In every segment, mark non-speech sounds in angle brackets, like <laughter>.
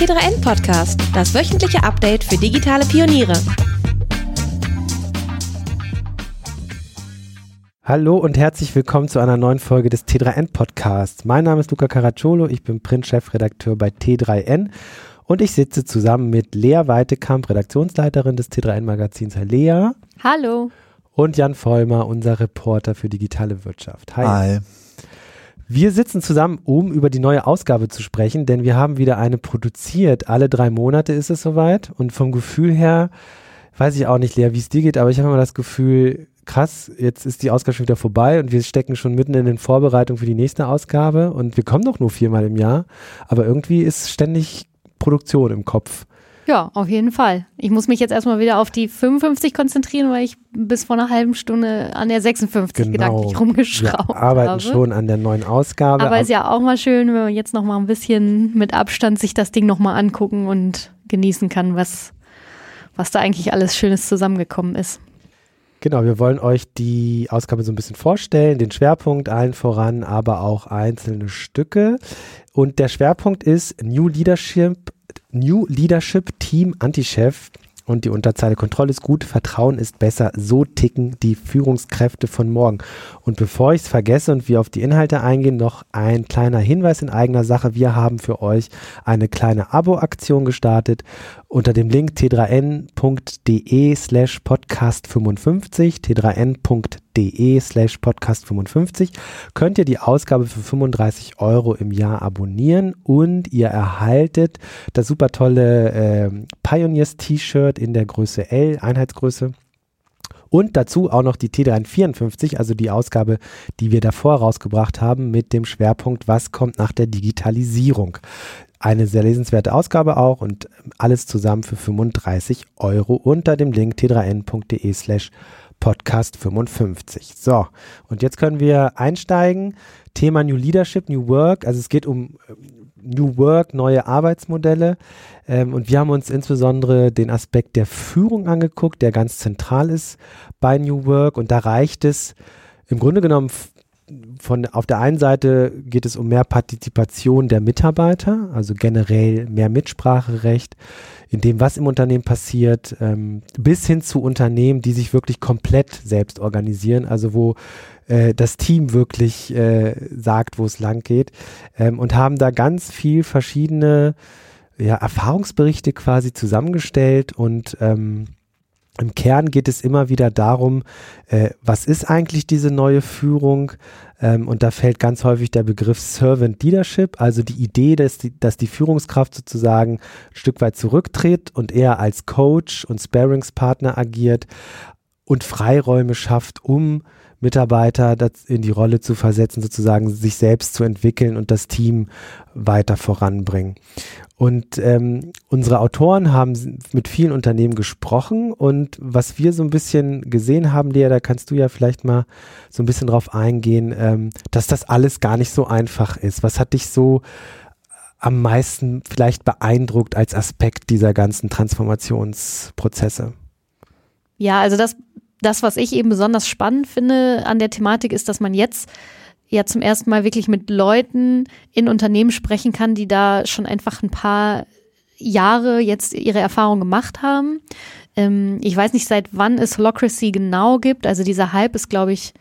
T3N Podcast, das wöchentliche Update für digitale Pioniere. Hallo und herzlich willkommen zu einer neuen Folge des T3N Podcasts. Mein Name ist Luca Caracciolo, ich bin Print-Chefredakteur bei T3N und ich sitze zusammen mit Lea Weitekamp, Redaktionsleiterin des T3N Magazins. Herr Lea. Hallo. Und Jan Vollmer, unser Reporter für digitale Wirtschaft. Hi. Hi. Wir sitzen zusammen, um über die neue Ausgabe zu sprechen, denn wir haben wieder eine produziert. Alle drei Monate ist es soweit. Und vom Gefühl her, weiß ich auch nicht, Lea, wie es dir geht, aber ich habe immer das Gefühl, krass, jetzt ist die Ausgabe schon wieder vorbei und wir stecken schon mitten in den Vorbereitungen für die nächste Ausgabe und wir kommen doch nur viermal im Jahr. Aber irgendwie ist ständig Produktion im Kopf. Ja, auf jeden Fall. Ich muss mich jetzt erstmal wieder auf die 55 konzentrieren, weil ich bis vor einer halben Stunde an der 56 genau. gedanklich rumgeschraubt Wir arbeiten habe. schon an der neuen Ausgabe. Aber ist ja auch mal schön, wenn man jetzt noch mal ein bisschen mit Abstand sich das Ding noch mal angucken und genießen kann, was, was da eigentlich alles Schönes zusammengekommen ist. Genau, wir wollen euch die Ausgabe so ein bisschen vorstellen, den Schwerpunkt allen voran, aber auch einzelne Stücke. Und der Schwerpunkt ist New Leadership New Leadership Team Anti-Chef und die Unterzeile Kontrolle ist gut, Vertrauen ist besser. So ticken die Führungskräfte von morgen. Und bevor ich es vergesse und wir auf die Inhalte eingehen, noch ein kleiner Hinweis in eigener Sache. Wir haben für euch eine kleine Abo-Aktion gestartet unter dem Link t3n.de slash podcast 55, t3n.de slash podcast 55 könnt ihr die Ausgabe für 35 Euro im Jahr abonnieren und ihr erhaltet das super tolle äh, Pioneers T-Shirt in der Größe L, Einheitsgröße. Und dazu auch noch die T354, also die Ausgabe, die wir davor rausgebracht haben, mit dem Schwerpunkt, was kommt nach der Digitalisierung. Eine sehr lesenswerte Ausgabe auch und alles zusammen für 35 Euro unter dem Link t3n.de slash Podcast 55. So, und jetzt können wir einsteigen. Thema New Leadership, New Work. Also es geht um äh, New Work, neue Arbeitsmodelle. Ähm, und wir haben uns insbesondere den Aspekt der Führung angeguckt, der ganz zentral ist bei New Work. Und da reicht es im Grunde genommen von auf der einen Seite geht es um mehr Partizipation der Mitarbeiter, also generell mehr Mitspracherecht in dem, was im Unternehmen passiert, ähm, bis hin zu Unternehmen, die sich wirklich komplett selbst organisieren, also wo äh, das Team wirklich äh, sagt, wo es lang geht ähm, und haben da ganz viel verschiedene ja, Erfahrungsberichte quasi zusammengestellt und ähm, im Kern geht es immer wieder darum, äh, was ist eigentlich diese neue Führung? Ähm, und da fällt ganz häufig der Begriff Servant Leadership, also die Idee, dass die, dass die Führungskraft sozusagen ein Stück weit zurücktritt und eher als Coach und Sparingspartner agiert und Freiräume schafft, um Mitarbeiter in die Rolle zu versetzen, sozusagen sich selbst zu entwickeln und das Team weiter voranbringen. Und ähm, unsere Autoren haben mit vielen Unternehmen gesprochen und was wir so ein bisschen gesehen haben, Lea, da kannst du ja vielleicht mal so ein bisschen drauf eingehen, ähm, dass das alles gar nicht so einfach ist. Was hat dich so am meisten vielleicht beeindruckt als Aspekt dieser ganzen Transformationsprozesse? Ja, also das das, was ich eben besonders spannend finde an der Thematik, ist, dass man jetzt ja zum ersten Mal wirklich mit Leuten in Unternehmen sprechen kann, die da schon einfach ein paar Jahre jetzt ihre Erfahrung gemacht haben. Ähm, ich weiß nicht, seit wann es Holocracy genau gibt. Also dieser Hype ist, glaube ich,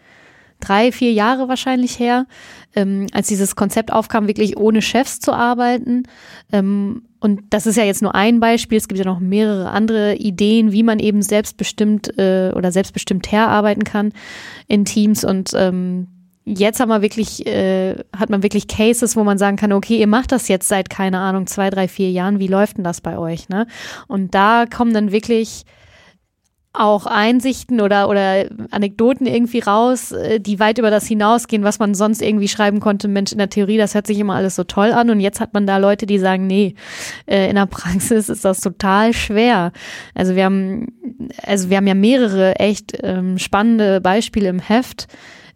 drei, vier Jahre wahrscheinlich her, ähm, als dieses Konzept aufkam, wirklich ohne Chefs zu arbeiten. Ähm, und das ist ja jetzt nur ein Beispiel. Es gibt ja noch mehrere andere Ideen, wie man eben selbstbestimmt äh, oder selbstbestimmt herarbeiten kann in Teams. Und ähm, jetzt haben wir wirklich, äh, hat man wirklich Cases, wo man sagen kann, okay, ihr macht das jetzt seit, keine Ahnung, zwei, drei, vier Jahren. Wie läuft denn das bei euch? Ne? Und da kommen dann wirklich auch Einsichten oder, oder Anekdoten irgendwie raus, äh, die weit über das hinausgehen, was man sonst irgendwie schreiben konnte. Mensch, in der Theorie, das hört sich immer alles so toll an. Und jetzt hat man da Leute, die sagen, nee, äh, in der Praxis ist das total schwer. Also wir haben, also wir haben ja mehrere echt ähm, spannende Beispiele im Heft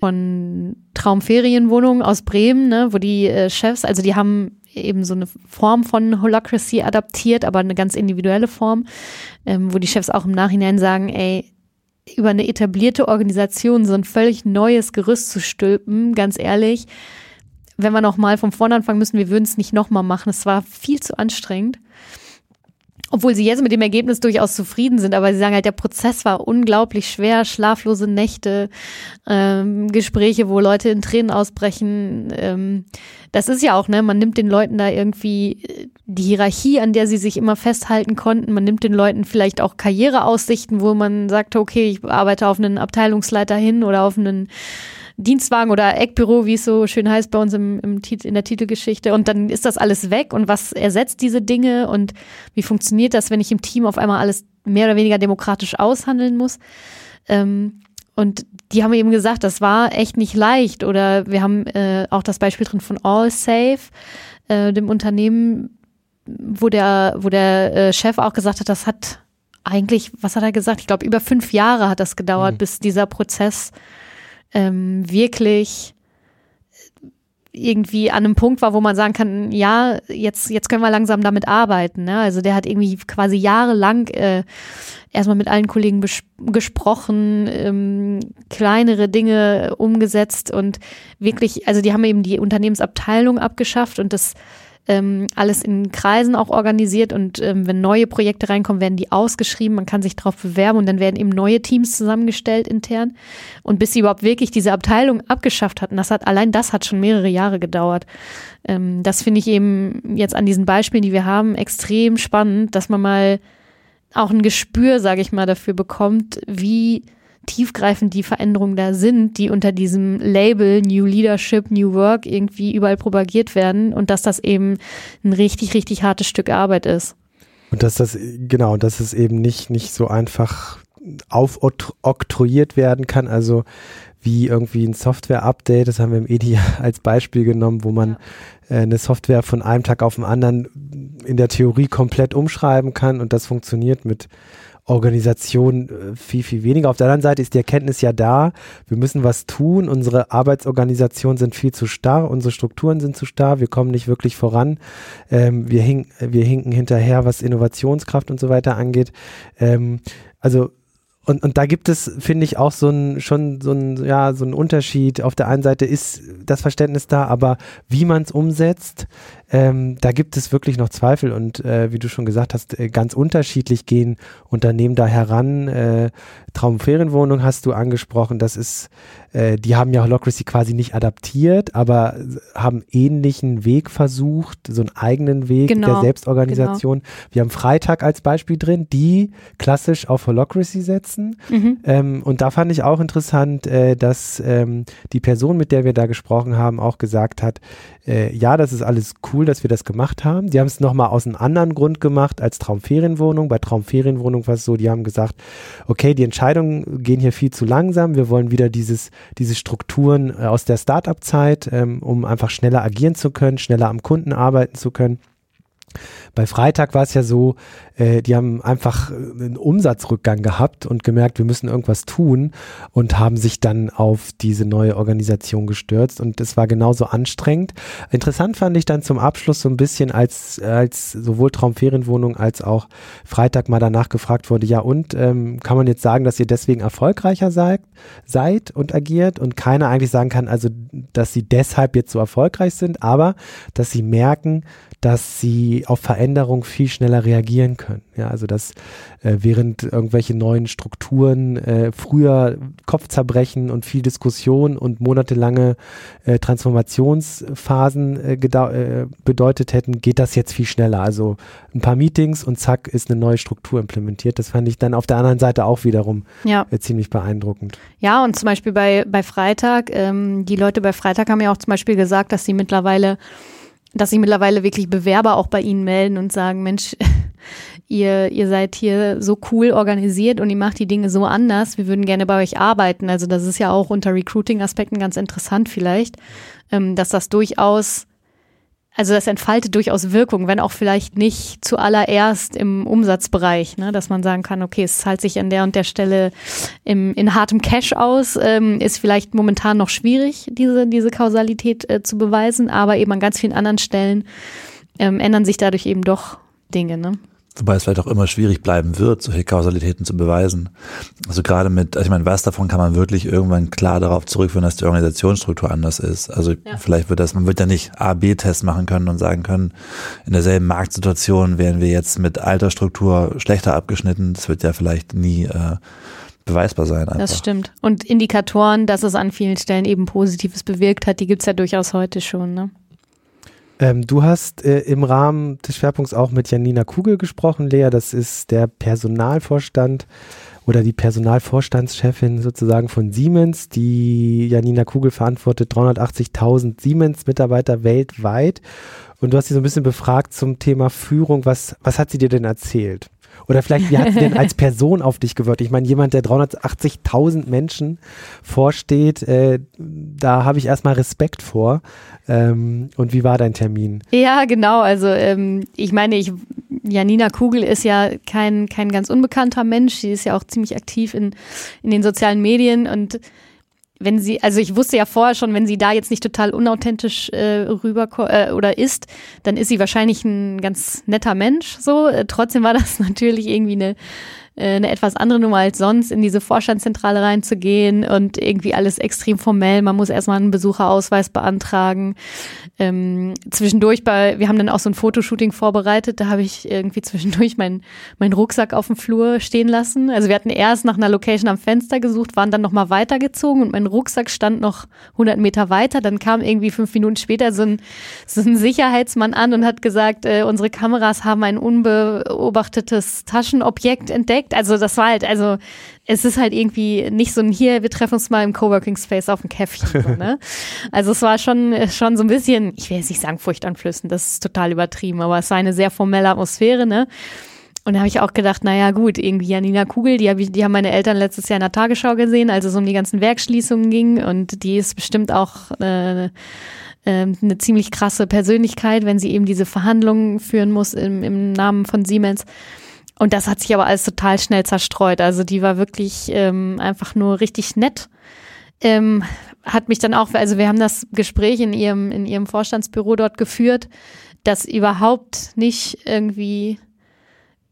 von Traumferienwohnungen aus Bremen, ne, wo die äh, Chefs, also die haben eben so eine Form von Holacracy adaptiert, aber eine ganz individuelle Form, ähm, wo die Chefs auch im Nachhinein sagen, ey, über eine etablierte Organisation so ein völlig neues Gerüst zu stülpen, ganz ehrlich, wenn wir nochmal vom vorne anfangen müssen, wir würden es nicht nochmal machen. Es war viel zu anstrengend. Obwohl sie jetzt mit dem Ergebnis durchaus zufrieden sind, aber sie sagen halt, der Prozess war unglaublich schwer, schlaflose Nächte, ähm, Gespräche, wo Leute in Tränen ausbrechen. Ähm, das ist ja auch, ne, man nimmt den Leuten da irgendwie äh, die Hierarchie, an der sie sich immer festhalten konnten. Man nimmt den Leuten vielleicht auch Karriereaussichten, wo man sagt, okay, ich arbeite auf einen Abteilungsleiter hin oder auf einen Dienstwagen oder Eckbüro, wie es so schön heißt bei uns im, im in der Titelgeschichte. Und dann ist das alles weg. Und was ersetzt diese Dinge? Und wie funktioniert das, wenn ich im Team auf einmal alles mehr oder weniger demokratisch aushandeln muss? Ähm, und die haben eben gesagt, das war echt nicht leicht. Oder wir haben äh, auch das Beispiel drin von AllSafe, äh, dem Unternehmen, wo der, wo der äh, Chef auch gesagt hat, das hat eigentlich, was hat er gesagt? Ich glaube, über fünf Jahre hat das gedauert, mhm. bis dieser Prozess ähm, wirklich irgendwie an einem Punkt war, wo man sagen kann, ja, jetzt, jetzt können wir langsam damit arbeiten. Ne? Also der hat irgendwie quasi jahrelang äh, erstmal mit allen Kollegen gesprochen, ähm, kleinere Dinge umgesetzt und wirklich, also die haben eben die Unternehmensabteilung abgeschafft und das ähm, alles in Kreisen auch organisiert und ähm, wenn neue Projekte reinkommen, werden die ausgeschrieben, man kann sich darauf bewerben und dann werden eben neue Teams zusammengestellt intern. Und bis sie überhaupt wirklich diese Abteilung abgeschafft hatten, das hat allein das hat schon mehrere Jahre gedauert. Ähm, das finde ich eben jetzt an diesen Beispielen, die wir haben, extrem spannend, dass man mal auch ein Gespür, sage ich mal, dafür bekommt, wie tiefgreifend die Veränderungen da sind, die unter diesem Label New Leadership, New Work irgendwie überall propagiert werden und dass das eben ein richtig, richtig hartes Stück Arbeit ist. Und dass das, genau, dass es eben nicht, nicht so einfach aufoktroyiert werden kann, also wie irgendwie ein Software-Update, das haben wir im EDI <laughs> als Beispiel genommen, wo man ja. äh, eine Software von einem Tag auf den anderen in der Theorie komplett umschreiben kann und das funktioniert mit Organisation äh, viel, viel weniger. Auf der anderen Seite ist die Erkenntnis ja da, wir müssen was tun, unsere Arbeitsorganisationen sind viel zu starr, unsere Strukturen sind zu starr, wir kommen nicht wirklich voran, ähm, wir, hink, wir hinken hinterher, was Innovationskraft und so weiter angeht. Ähm, also und, und da gibt es, finde ich, auch so ein, schon so ein, ja, so ein Unterschied. Auf der einen Seite ist das Verständnis da, aber wie man es umsetzt, ähm, da gibt es wirklich noch Zweifel und äh, wie du schon gesagt hast, äh, ganz unterschiedlich gehen Unternehmen da heran. Äh, Traumferienwohnung hast du angesprochen, das ist, äh, die haben ja Holocracy quasi nicht adaptiert, aber haben ähnlichen Weg versucht, so einen eigenen Weg genau, der Selbstorganisation. Genau. Wir haben Freitag als Beispiel drin, die klassisch auf Holocracy setzen. Mhm. Ähm, und da fand ich auch interessant, äh, dass ähm, die Person, mit der wir da gesprochen haben, auch gesagt hat, äh, ja, das ist alles cool, dass wir das gemacht haben. Die haben es nochmal aus einem anderen Grund gemacht als Traumferienwohnung. Bei Traumferienwohnung war es so, die haben gesagt, okay, die Entscheidungen gehen hier viel zu langsam. Wir wollen wieder dieses, diese Strukturen äh, aus der Startup-Zeit, ähm, um einfach schneller agieren zu können, schneller am Kunden arbeiten zu können. Bei Freitag war es ja so, äh, die haben einfach einen Umsatzrückgang gehabt und gemerkt, wir müssen irgendwas tun und haben sich dann auf diese neue Organisation gestürzt und es war genauso anstrengend. Interessant fand ich dann zum Abschluss so ein bisschen, als, als sowohl Traumferienwohnung als auch Freitag mal danach gefragt wurde, ja und, ähm, kann man jetzt sagen, dass ihr deswegen erfolgreicher seid, seid und agiert und keiner eigentlich sagen kann, also, dass sie deshalb jetzt so erfolgreich sind, aber dass sie merken, dass sie auf Veränderung viel schneller reagieren können. Ja, also dass äh, während irgendwelche neuen Strukturen äh, früher Kopfzerbrechen und viel Diskussion und monatelange äh, Transformationsphasen äh, äh, bedeutet hätten, geht das jetzt viel schneller. Also ein paar Meetings und zack ist eine neue Struktur implementiert. Das fand ich dann auf der anderen Seite auch wiederum ja. Äh, ziemlich beeindruckend. Ja, und zum Beispiel bei, bei Freitag, ähm, die Leute bei Freitag haben ja auch zum Beispiel gesagt, dass sie mittlerweile dass sich mittlerweile wirklich Bewerber auch bei Ihnen melden und sagen, Mensch, ihr, ihr seid hier so cool organisiert und ihr macht die Dinge so anders, wir würden gerne bei euch arbeiten. Also das ist ja auch unter Recruiting-Aspekten ganz interessant vielleicht, ähm, dass das durchaus also das entfaltet durchaus Wirkung, wenn auch vielleicht nicht zuallererst im Umsatzbereich, ne, dass man sagen kann, okay, es zahlt sich an der und der Stelle im, in hartem Cash aus, ähm, ist vielleicht momentan noch schwierig, diese, diese Kausalität äh, zu beweisen, aber eben an ganz vielen anderen Stellen ähm, ändern sich dadurch eben doch Dinge. Ne? Wobei es vielleicht auch immer schwierig bleiben wird, solche Kausalitäten zu beweisen. Also gerade mit, also ich meine, was davon kann man wirklich irgendwann klar darauf zurückführen, dass die Organisationsstruktur anders ist. Also ja. vielleicht wird das, man wird ja nicht A-B-Tests machen können und sagen können, in derselben Marktsituation wären wir jetzt mit alter Struktur schlechter abgeschnitten. Das wird ja vielleicht nie äh, beweisbar sein. Einfach. Das stimmt. Und Indikatoren, dass es an vielen Stellen eben Positives bewirkt hat, die gibt's ja durchaus heute schon. Ne? Ähm, du hast äh, im Rahmen des Schwerpunkts auch mit Janina Kugel gesprochen, Lea. Das ist der Personalvorstand oder die Personalvorstandschefin sozusagen von Siemens. Die Janina Kugel verantwortet 380.000 Siemens-Mitarbeiter weltweit. Und du hast sie so ein bisschen befragt zum Thema Führung. Was, was hat sie dir denn erzählt? Oder vielleicht, wie hat sie denn <laughs> als Person auf dich gewirkt? Ich meine, jemand, der 380.000 Menschen vorsteht, äh, da habe ich erstmal Respekt vor. Ähm, und wie war dein Termin? Ja, genau. Also ähm, ich meine, ich, Janina Kugel ist ja kein, kein ganz unbekannter Mensch. Sie ist ja auch ziemlich aktiv in, in den sozialen Medien und wenn sie, also ich wusste ja vorher schon, wenn sie da jetzt nicht total unauthentisch äh, rüber äh, oder ist, dann ist sie wahrscheinlich ein ganz netter Mensch. So, äh, trotzdem war das <laughs> natürlich irgendwie eine eine etwas andere Nummer als sonst, in diese Vorstandszentrale reinzugehen und irgendwie alles extrem formell. Man muss erstmal einen Besucherausweis beantragen. Ähm, zwischendurch bei, wir haben dann auch so ein Fotoshooting vorbereitet, da habe ich irgendwie zwischendurch meinen mein Rucksack auf dem Flur stehen lassen. Also wir hatten erst nach einer Location am Fenster gesucht, waren dann nochmal weitergezogen und mein Rucksack stand noch 100 Meter weiter. Dann kam irgendwie fünf Minuten später so ein, so ein Sicherheitsmann an und hat gesagt, äh, unsere Kameras haben ein unbeobachtetes Taschenobjekt entdeckt perfekt. Also das war halt, also es ist halt irgendwie nicht so ein hier, wir treffen uns mal im Coworking Space auf dem Käffchen. So, ne? <laughs> Also es war schon, schon so ein bisschen, ich will jetzt nicht sagen furchteinflößend, das ist total übertrieben, aber es war eine sehr formelle Atmosphäre, ne? Und da habe ich auch gedacht, naja gut, irgendwie Janina Kugel, die, hab ich, die haben meine Eltern letztes Jahr in der Tagesschau gesehen, als es um die ganzen Werkschließungen ging und die ist bestimmt auch äh, eine ziemlich krasse Persönlichkeit, wenn sie eben diese Verhandlungen führen muss im, im Namen von Siemens. Und das hat sich aber alles total schnell zerstreut. Also die war wirklich ähm, einfach nur richtig nett. Ähm, hat mich dann auch, also wir haben das Gespräch in ihrem, in ihrem Vorstandsbüro dort geführt, das überhaupt nicht irgendwie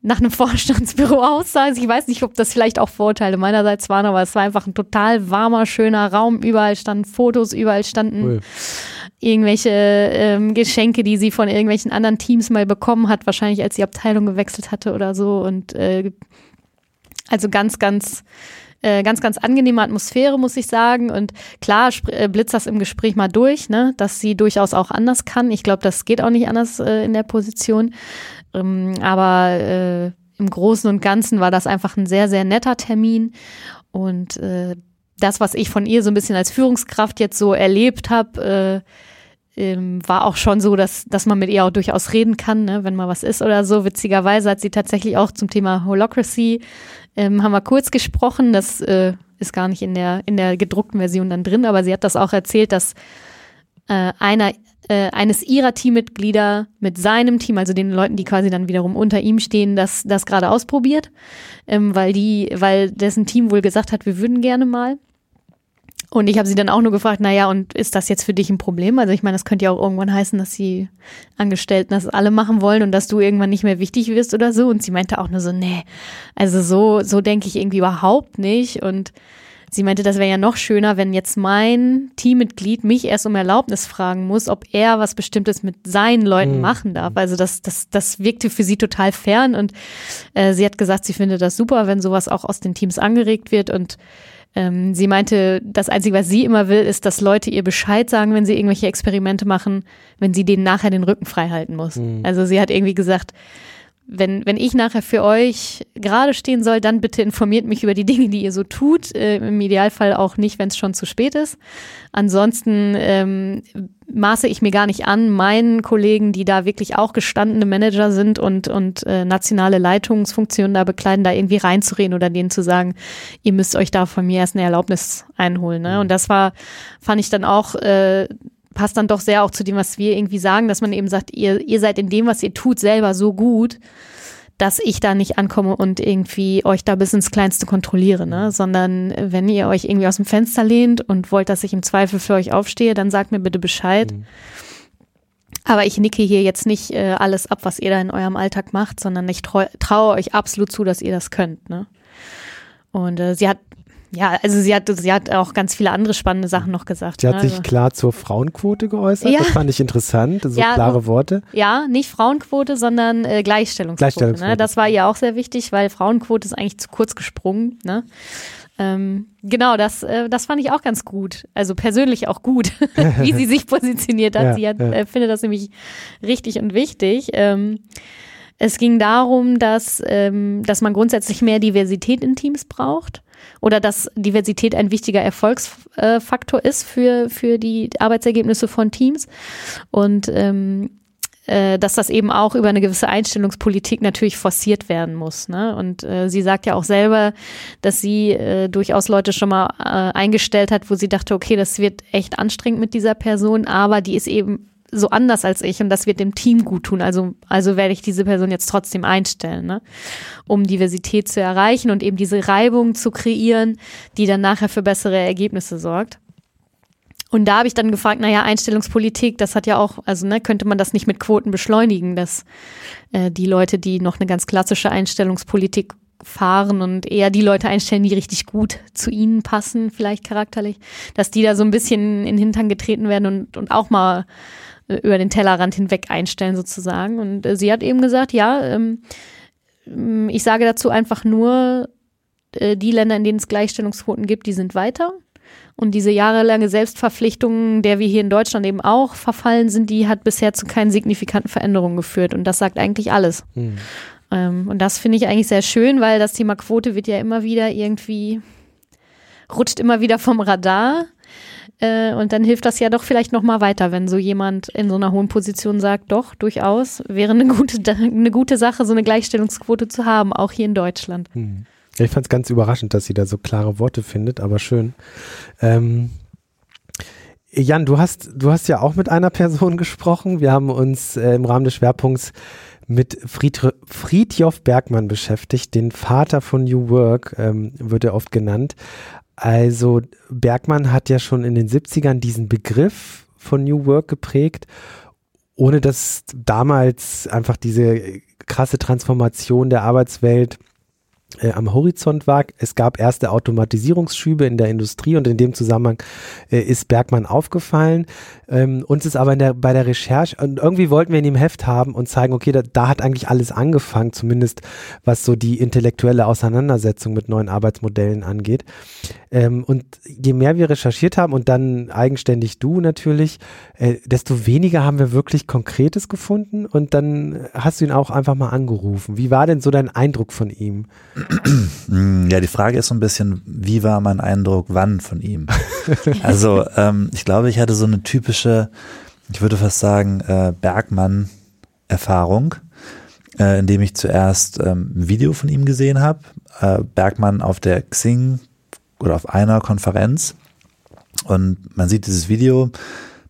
nach einem <laughs> Vorstandsbüro aussah. Also ich weiß nicht, ob das vielleicht auch Vorteile meinerseits waren, aber es war einfach ein total warmer, schöner Raum. Überall standen Fotos, überall standen cool irgendwelche ähm, Geschenke, die sie von irgendwelchen anderen Teams mal bekommen hat, wahrscheinlich als sie Abteilung gewechselt hatte oder so. Und äh, also ganz, ganz, äh, ganz, ganz angenehme Atmosphäre, muss ich sagen. Und klar äh, blitzt das im Gespräch mal durch, ne, dass sie durchaus auch anders kann. Ich glaube, das geht auch nicht anders äh, in der Position. Ähm, aber äh, im Großen und Ganzen war das einfach ein sehr, sehr netter Termin. Und äh, das, was ich von ihr so ein bisschen als Führungskraft jetzt so erlebt habe, äh, ähm, war auch schon so, dass, dass man mit ihr auch durchaus reden kann, ne, wenn mal was ist oder so. Witzigerweise hat sie tatsächlich auch zum Thema Holocracy, ähm, haben wir kurz gesprochen, das äh, ist gar nicht in der, in der gedruckten Version dann drin, aber sie hat das auch erzählt, dass äh, einer äh, eines ihrer Teammitglieder mit seinem Team, also den Leuten, die quasi dann wiederum unter ihm stehen, das, das gerade ausprobiert, ähm, weil die, weil dessen Team wohl gesagt hat, wir würden gerne mal. Und ich habe sie dann auch nur gefragt, naja, und ist das jetzt für dich ein Problem? Also ich meine, das könnte ja auch irgendwann heißen, dass die Angestellten das alle machen wollen und dass du irgendwann nicht mehr wichtig wirst oder so. Und sie meinte auch nur so, nee, also so, so denke ich irgendwie überhaupt nicht. Und sie meinte, das wäre ja noch schöner, wenn jetzt mein Teammitglied mich erst um Erlaubnis fragen muss, ob er was Bestimmtes mit seinen Leuten mhm. machen darf. Also das, das, das wirkte für sie total fern und äh, sie hat gesagt, sie findet das super, wenn sowas auch aus den Teams angeregt wird und ähm, sie meinte, das Einzige, was sie immer will, ist, dass Leute ihr Bescheid sagen, wenn sie irgendwelche Experimente machen, wenn sie denen nachher den Rücken frei halten muss. Mhm. Also sie hat irgendwie gesagt, wenn, wenn ich nachher für euch gerade stehen soll, dann bitte informiert mich über die Dinge, die ihr so tut. Äh, Im Idealfall auch nicht, wenn es schon zu spät ist. Ansonsten ähm, maße ich mir gar nicht an, meinen Kollegen, die da wirklich auch gestandene Manager sind und, und äh, nationale Leitungsfunktionen da bekleiden, da irgendwie reinzureden oder denen zu sagen, ihr müsst euch da von mir erst eine Erlaubnis einholen. Ne? Und das war, fand ich dann auch äh, passt dann doch sehr auch zu dem, was wir irgendwie sagen, dass man eben sagt, ihr, ihr seid in dem, was ihr tut, selber so gut, dass ich da nicht ankomme und irgendwie euch da bis ins Kleinste kontrolliere, ne? Sondern wenn ihr euch irgendwie aus dem Fenster lehnt und wollt, dass ich im Zweifel für euch aufstehe, dann sagt mir bitte Bescheid. Mhm. Aber ich nicke hier jetzt nicht äh, alles ab, was ihr da in eurem Alltag macht, sondern ich traue euch absolut zu, dass ihr das könnt. Ne? Und äh, sie hat ja, also sie hat, sie hat auch ganz viele andere spannende Sachen noch gesagt. Sie hat ne? sich also. klar zur Frauenquote geäußert. Ja. Das fand ich interessant. So ja, klare Worte. Ja, nicht Frauenquote, sondern äh, Gleichstellungsquote. Gleichstellungsquote. Ne? Das war ihr auch sehr wichtig, weil Frauenquote ist eigentlich zu kurz gesprungen. Ne? Ähm, genau, das, äh, das fand ich auch ganz gut. Also persönlich auch gut, <laughs> wie sie sich positioniert hat. Ja, sie hat, äh, findet das nämlich richtig und wichtig. Ähm, es ging darum, dass, ähm, dass man grundsätzlich mehr Diversität in Teams braucht oder dass Diversität ein wichtiger Erfolgsfaktor ist für, für die Arbeitsergebnisse von Teams. Und ähm, äh, dass das eben auch über eine gewisse Einstellungspolitik natürlich forciert werden muss. Ne? Und äh, sie sagt ja auch selber, dass sie äh, durchaus Leute schon mal äh, eingestellt hat, wo sie dachte, okay, das wird echt anstrengend mit dieser Person, aber die ist eben so anders als ich und das wird dem Team gut tun. Also, also werde ich diese Person jetzt trotzdem einstellen, ne? um Diversität zu erreichen und eben diese Reibung zu kreieren, die dann nachher für bessere Ergebnisse sorgt. Und da habe ich dann gefragt, naja, Einstellungspolitik, das hat ja auch, also ne, könnte man das nicht mit Quoten beschleunigen, dass äh, die Leute, die noch eine ganz klassische Einstellungspolitik fahren und eher die Leute einstellen, die richtig gut zu ihnen passen, vielleicht charakterlich, dass die da so ein bisschen in den Hintern getreten werden und, und auch mal über den Tellerrand hinweg einstellen sozusagen. Und äh, sie hat eben gesagt, ja, ähm, ich sage dazu einfach nur, äh, die Länder, in denen es Gleichstellungsquoten gibt, die sind weiter. Und diese jahrelange Selbstverpflichtung, der wir hier in Deutschland eben auch verfallen sind, die hat bisher zu keinen signifikanten Veränderungen geführt. Und das sagt eigentlich alles. Mhm. Ähm, und das finde ich eigentlich sehr schön, weil das Thema Quote wird ja immer wieder irgendwie, rutscht immer wieder vom Radar. Äh, und dann hilft das ja doch vielleicht nochmal weiter, wenn so jemand in so einer hohen Position sagt, doch, durchaus, wäre eine gute, <laughs> eine gute Sache, so eine Gleichstellungsquote zu haben, auch hier in Deutschland. Ja, ich fand es ganz überraschend, dass sie da so klare Worte findet, aber schön. Ähm, Jan, du hast, du hast ja auch mit einer Person <laughs> gesprochen. Wir haben uns äh, im Rahmen des Schwerpunkts mit Fried, Friedjof Bergmann beschäftigt, den Vater von New Work, ähm, wird er oft genannt. Also Bergmann hat ja schon in den 70ern diesen Begriff von New Work geprägt, ohne dass damals einfach diese krasse Transformation der Arbeitswelt äh, am Horizont war. Es gab erste Automatisierungsschübe in der Industrie und in dem Zusammenhang äh, ist Bergmann aufgefallen. Ähm, uns ist aber der, bei der Recherche, und irgendwie wollten wir in dem Heft haben und zeigen, okay, da, da, hat eigentlich alles angefangen, zumindest was so die intellektuelle Auseinandersetzung mit neuen Arbeitsmodellen angeht. Ähm, und je mehr wir recherchiert haben und dann eigenständig du natürlich, äh, desto weniger haben wir wirklich Konkretes gefunden und dann hast du ihn auch einfach mal angerufen. Wie war denn so dein Eindruck von ihm? Ja, die Frage ist so ein bisschen, wie war mein Eindruck wann von ihm? <laughs> Also ähm, ich glaube, ich hatte so eine typische, ich würde fast sagen, äh, Bergmann-Erfahrung, äh, indem ich zuerst ähm, ein Video von ihm gesehen habe. Äh, Bergmann auf der Xing oder auf einer Konferenz und man sieht dieses Video,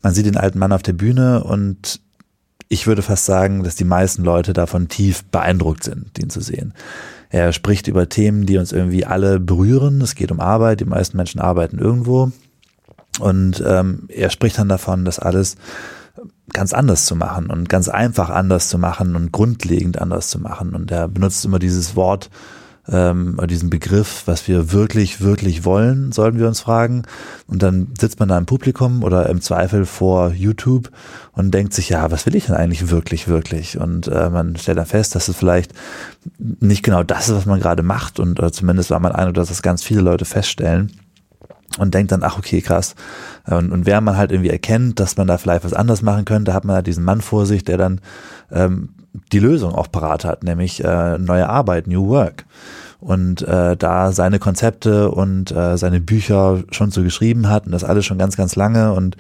man sieht den alten Mann auf der Bühne und ich würde fast sagen, dass die meisten Leute davon tief beeindruckt sind, ihn zu sehen. Er spricht über Themen, die uns irgendwie alle berühren. Es geht um Arbeit. Die meisten Menschen arbeiten irgendwo. Und ähm, er spricht dann davon, das alles ganz anders zu machen und ganz einfach anders zu machen und grundlegend anders zu machen. Und er benutzt immer dieses Wort ähm, diesen Begriff, was wir wirklich, wirklich wollen, sollten wir uns fragen. Und dann sitzt man da im Publikum oder im Zweifel vor YouTube und denkt sich, ja, was will ich denn eigentlich wirklich, wirklich? Und äh, man stellt dann fest, dass es vielleicht nicht genau das ist, was man gerade macht. Und oder zumindest war mein Eindruck, dass das ganz viele Leute feststellen und denkt dann, ach okay, krass. Und, und während man halt irgendwie erkennt, dass man da vielleicht was anders machen könnte, hat man halt diesen Mann vor sich, der dann ähm, die Lösung auch parat hat, nämlich äh, neue Arbeit, New Work. Und äh, da seine Konzepte und äh, seine Bücher schon so geschrieben hat und das alles schon ganz, ganz lange. Und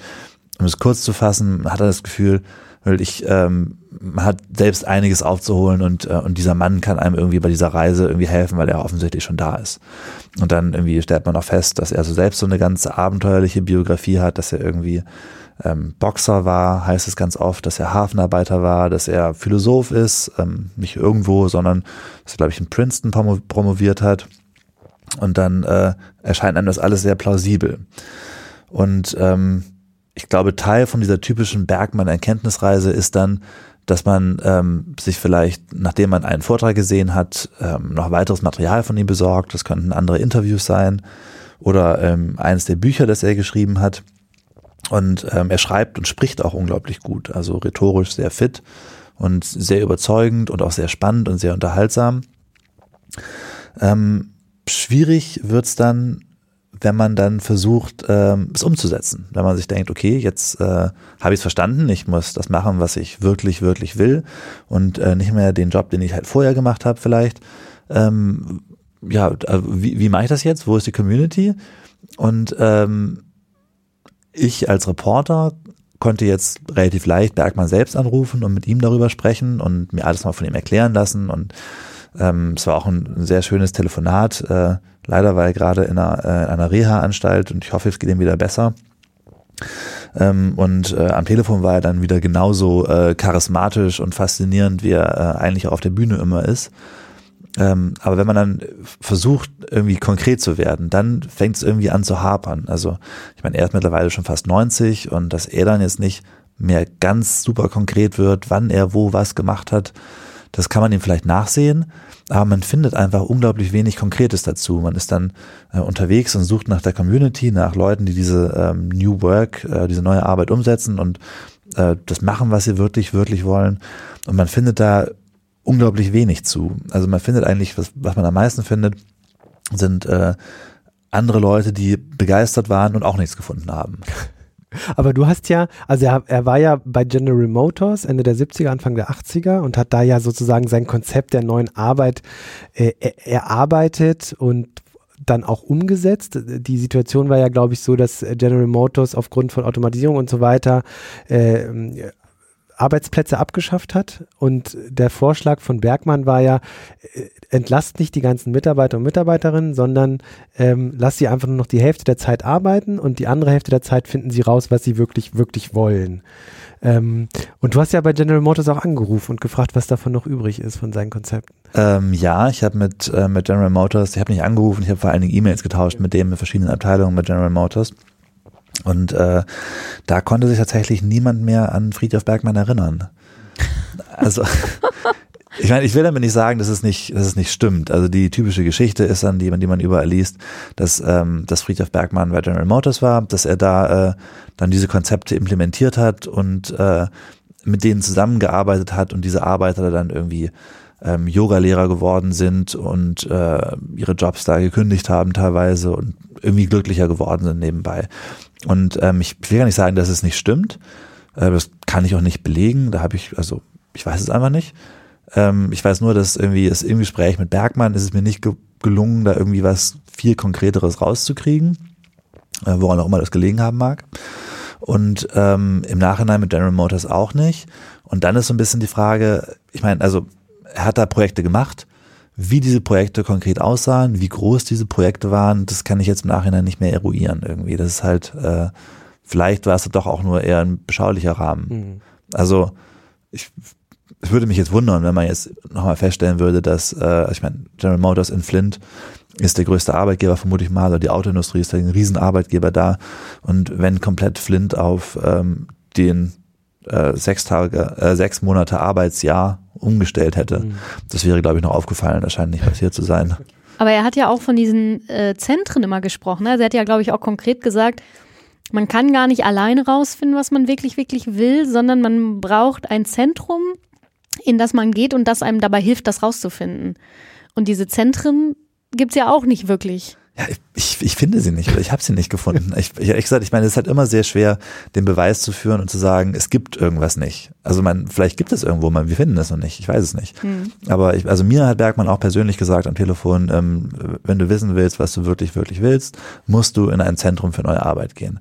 um es kurz zu fassen, hat er das Gefühl, ich ähm, hat selbst einiges aufzuholen und äh, und dieser Mann kann einem irgendwie bei dieser Reise irgendwie helfen, weil er offensichtlich schon da ist. Und dann irgendwie stellt man auch fest, dass er so selbst so eine ganz abenteuerliche Biografie hat, dass er irgendwie ähm, Boxer war, heißt es ganz oft, dass er Hafenarbeiter war, dass er Philosoph ist, ähm, nicht irgendwo, sondern dass er, glaube ich, in Princeton promoviert hat. Und dann äh, erscheint einem das alles sehr plausibel. Und ähm, ich glaube, Teil von dieser typischen Bergmann-Erkenntnisreise ist dann, dass man ähm, sich vielleicht, nachdem man einen Vortrag gesehen hat, ähm, noch weiteres Material von ihm besorgt. Das könnten andere Interviews sein oder ähm, eines der Bücher, das er geschrieben hat. Und ähm, er schreibt und spricht auch unglaublich gut, also rhetorisch sehr fit und sehr überzeugend und auch sehr spannend und sehr unterhaltsam. Ähm, schwierig wird's dann, wenn man dann versucht, ähm, es umzusetzen. Wenn man sich denkt, okay, jetzt äh, habe ich es verstanden, ich muss das machen, was ich wirklich, wirklich will und äh, nicht mehr den Job, den ich halt vorher gemacht habe vielleicht. Ähm, ja, äh, wie, wie mache ich das jetzt? Wo ist die Community? Und ähm, ich als Reporter konnte jetzt relativ leicht Bergmann selbst anrufen und mit ihm darüber sprechen und mir alles mal von ihm erklären lassen. Und ähm, es war auch ein, sehr schönes Telefonat. Äh, leider war er gerade in einer, äh, in einer Reha-Anstalt und ich hoffe, es geht ihm wieder besser. Ähm, und äh, am Telefon war er dann wieder genauso äh, charismatisch und faszinierend, wie er äh, eigentlich auch auf der Bühne immer ist. Ähm, aber wenn man dann versucht, irgendwie konkret zu werden, dann fängt es irgendwie an zu hapern. Also ich meine, er ist mittlerweile schon fast 90 und dass er dann jetzt nicht mehr ganz super konkret wird, wann er wo was gemacht hat, das kann man ihm vielleicht nachsehen, aber man findet einfach unglaublich wenig Konkretes dazu. Man ist dann äh, unterwegs und sucht nach der Community, nach Leuten, die diese ähm, New Work, äh, diese neue Arbeit umsetzen und äh, das machen, was sie wirklich, wirklich wollen. Und man findet da unglaublich wenig zu. Also man findet eigentlich, was, was man am meisten findet, sind äh, andere Leute, die begeistert waren und auch nichts gefunden haben. <laughs> Aber du hast ja, also er, er war ja bei General Motors Ende der 70er, Anfang der 80er und hat da ja sozusagen sein Konzept der neuen Arbeit äh, erarbeitet und dann auch umgesetzt. Die Situation war ja, glaube ich, so, dass General Motors aufgrund von Automatisierung und so weiter äh, Arbeitsplätze abgeschafft hat. Und der Vorschlag von Bergmann war ja, äh, entlasst nicht die ganzen Mitarbeiter und Mitarbeiterinnen, sondern ähm, lass sie einfach nur noch die Hälfte der Zeit arbeiten und die andere Hälfte der Zeit finden sie raus, was sie wirklich, wirklich wollen. Ähm, und du hast ja bei General Motors auch angerufen und gefragt, was davon noch übrig ist von seinen Konzepten. Ähm, ja, ich habe mit, äh, mit General Motors, ich habe nicht angerufen, ich habe vor allen Dingen E-Mails getauscht mit dem in verschiedenen Abteilungen mit General Motors. Und äh, da konnte sich tatsächlich niemand mehr an Friedhof Bergmann erinnern. Also <laughs> ich meine, ich will damit nicht sagen, dass es nicht, dass es nicht stimmt. Also die typische Geschichte ist dann, die man, die man überall liest, dass, ähm, dass Friedhof Bergmann bei General Motors war, dass er da äh, dann diese Konzepte implementiert hat und äh, mit denen zusammengearbeitet hat und diese Arbeiter dann irgendwie ähm, Yoga-Lehrer geworden sind und äh, ihre Jobs da gekündigt haben teilweise und irgendwie glücklicher geworden sind nebenbei. Und ähm, ich will gar nicht sagen, dass es nicht stimmt. Äh, das kann ich auch nicht belegen. Da habe ich, also ich weiß es einfach nicht. Ähm, ich weiß nur, dass irgendwie es im Gespräch mit Bergmann ist es mir nicht ge gelungen, da irgendwie was viel Konkreteres rauszukriegen, äh, woran auch immer das gelegen haben mag. Und ähm, im Nachhinein mit General Motors auch nicht. Und dann ist so ein bisschen die Frage, ich meine, also er hat da Projekte gemacht. Wie diese Projekte konkret aussahen, wie groß diese Projekte waren, das kann ich jetzt im Nachhinein nicht mehr eruieren irgendwie. Das ist halt, äh, vielleicht war es doch auch nur eher ein beschaulicher Rahmen. Mhm. Also ich, ich würde mich jetzt wundern, wenn man jetzt nochmal feststellen würde, dass, äh, ich meine, General Motors in Flint ist der größte Arbeitgeber, vermute ich mal, oder die Autoindustrie ist ein Riesenarbeitgeber da. Und wenn komplett Flint auf ähm, den äh, sechs Tage, äh, sechs Monate Arbeitsjahr umgestellt hätte. Mhm. Das wäre, glaube ich, noch aufgefallen. Das scheint nicht passiert zu sein. Aber er hat ja auch von diesen äh, Zentren immer gesprochen. Ne? Also er hat ja, glaube ich, auch konkret gesagt, man kann gar nicht alleine rausfinden, was man wirklich, wirklich will, sondern man braucht ein Zentrum, in das man geht und das einem dabei hilft, das rauszufinden. Und diese Zentren gibt es ja auch nicht wirklich. Ja, ich, ich finde sie nicht oder ich habe sie nicht gefunden. Ich, ich ehrlich gesagt, ich meine, es ist halt immer sehr schwer, den Beweis zu führen und zu sagen, es gibt irgendwas nicht. Also man, vielleicht gibt es irgendwo mal, wir finden es noch nicht, ich weiß es nicht. Mhm. Aber ich, also mir hat Bergmann auch persönlich gesagt am Telefon, ähm, wenn du wissen willst, was du wirklich, wirklich willst, musst du in ein Zentrum für neue Arbeit gehen.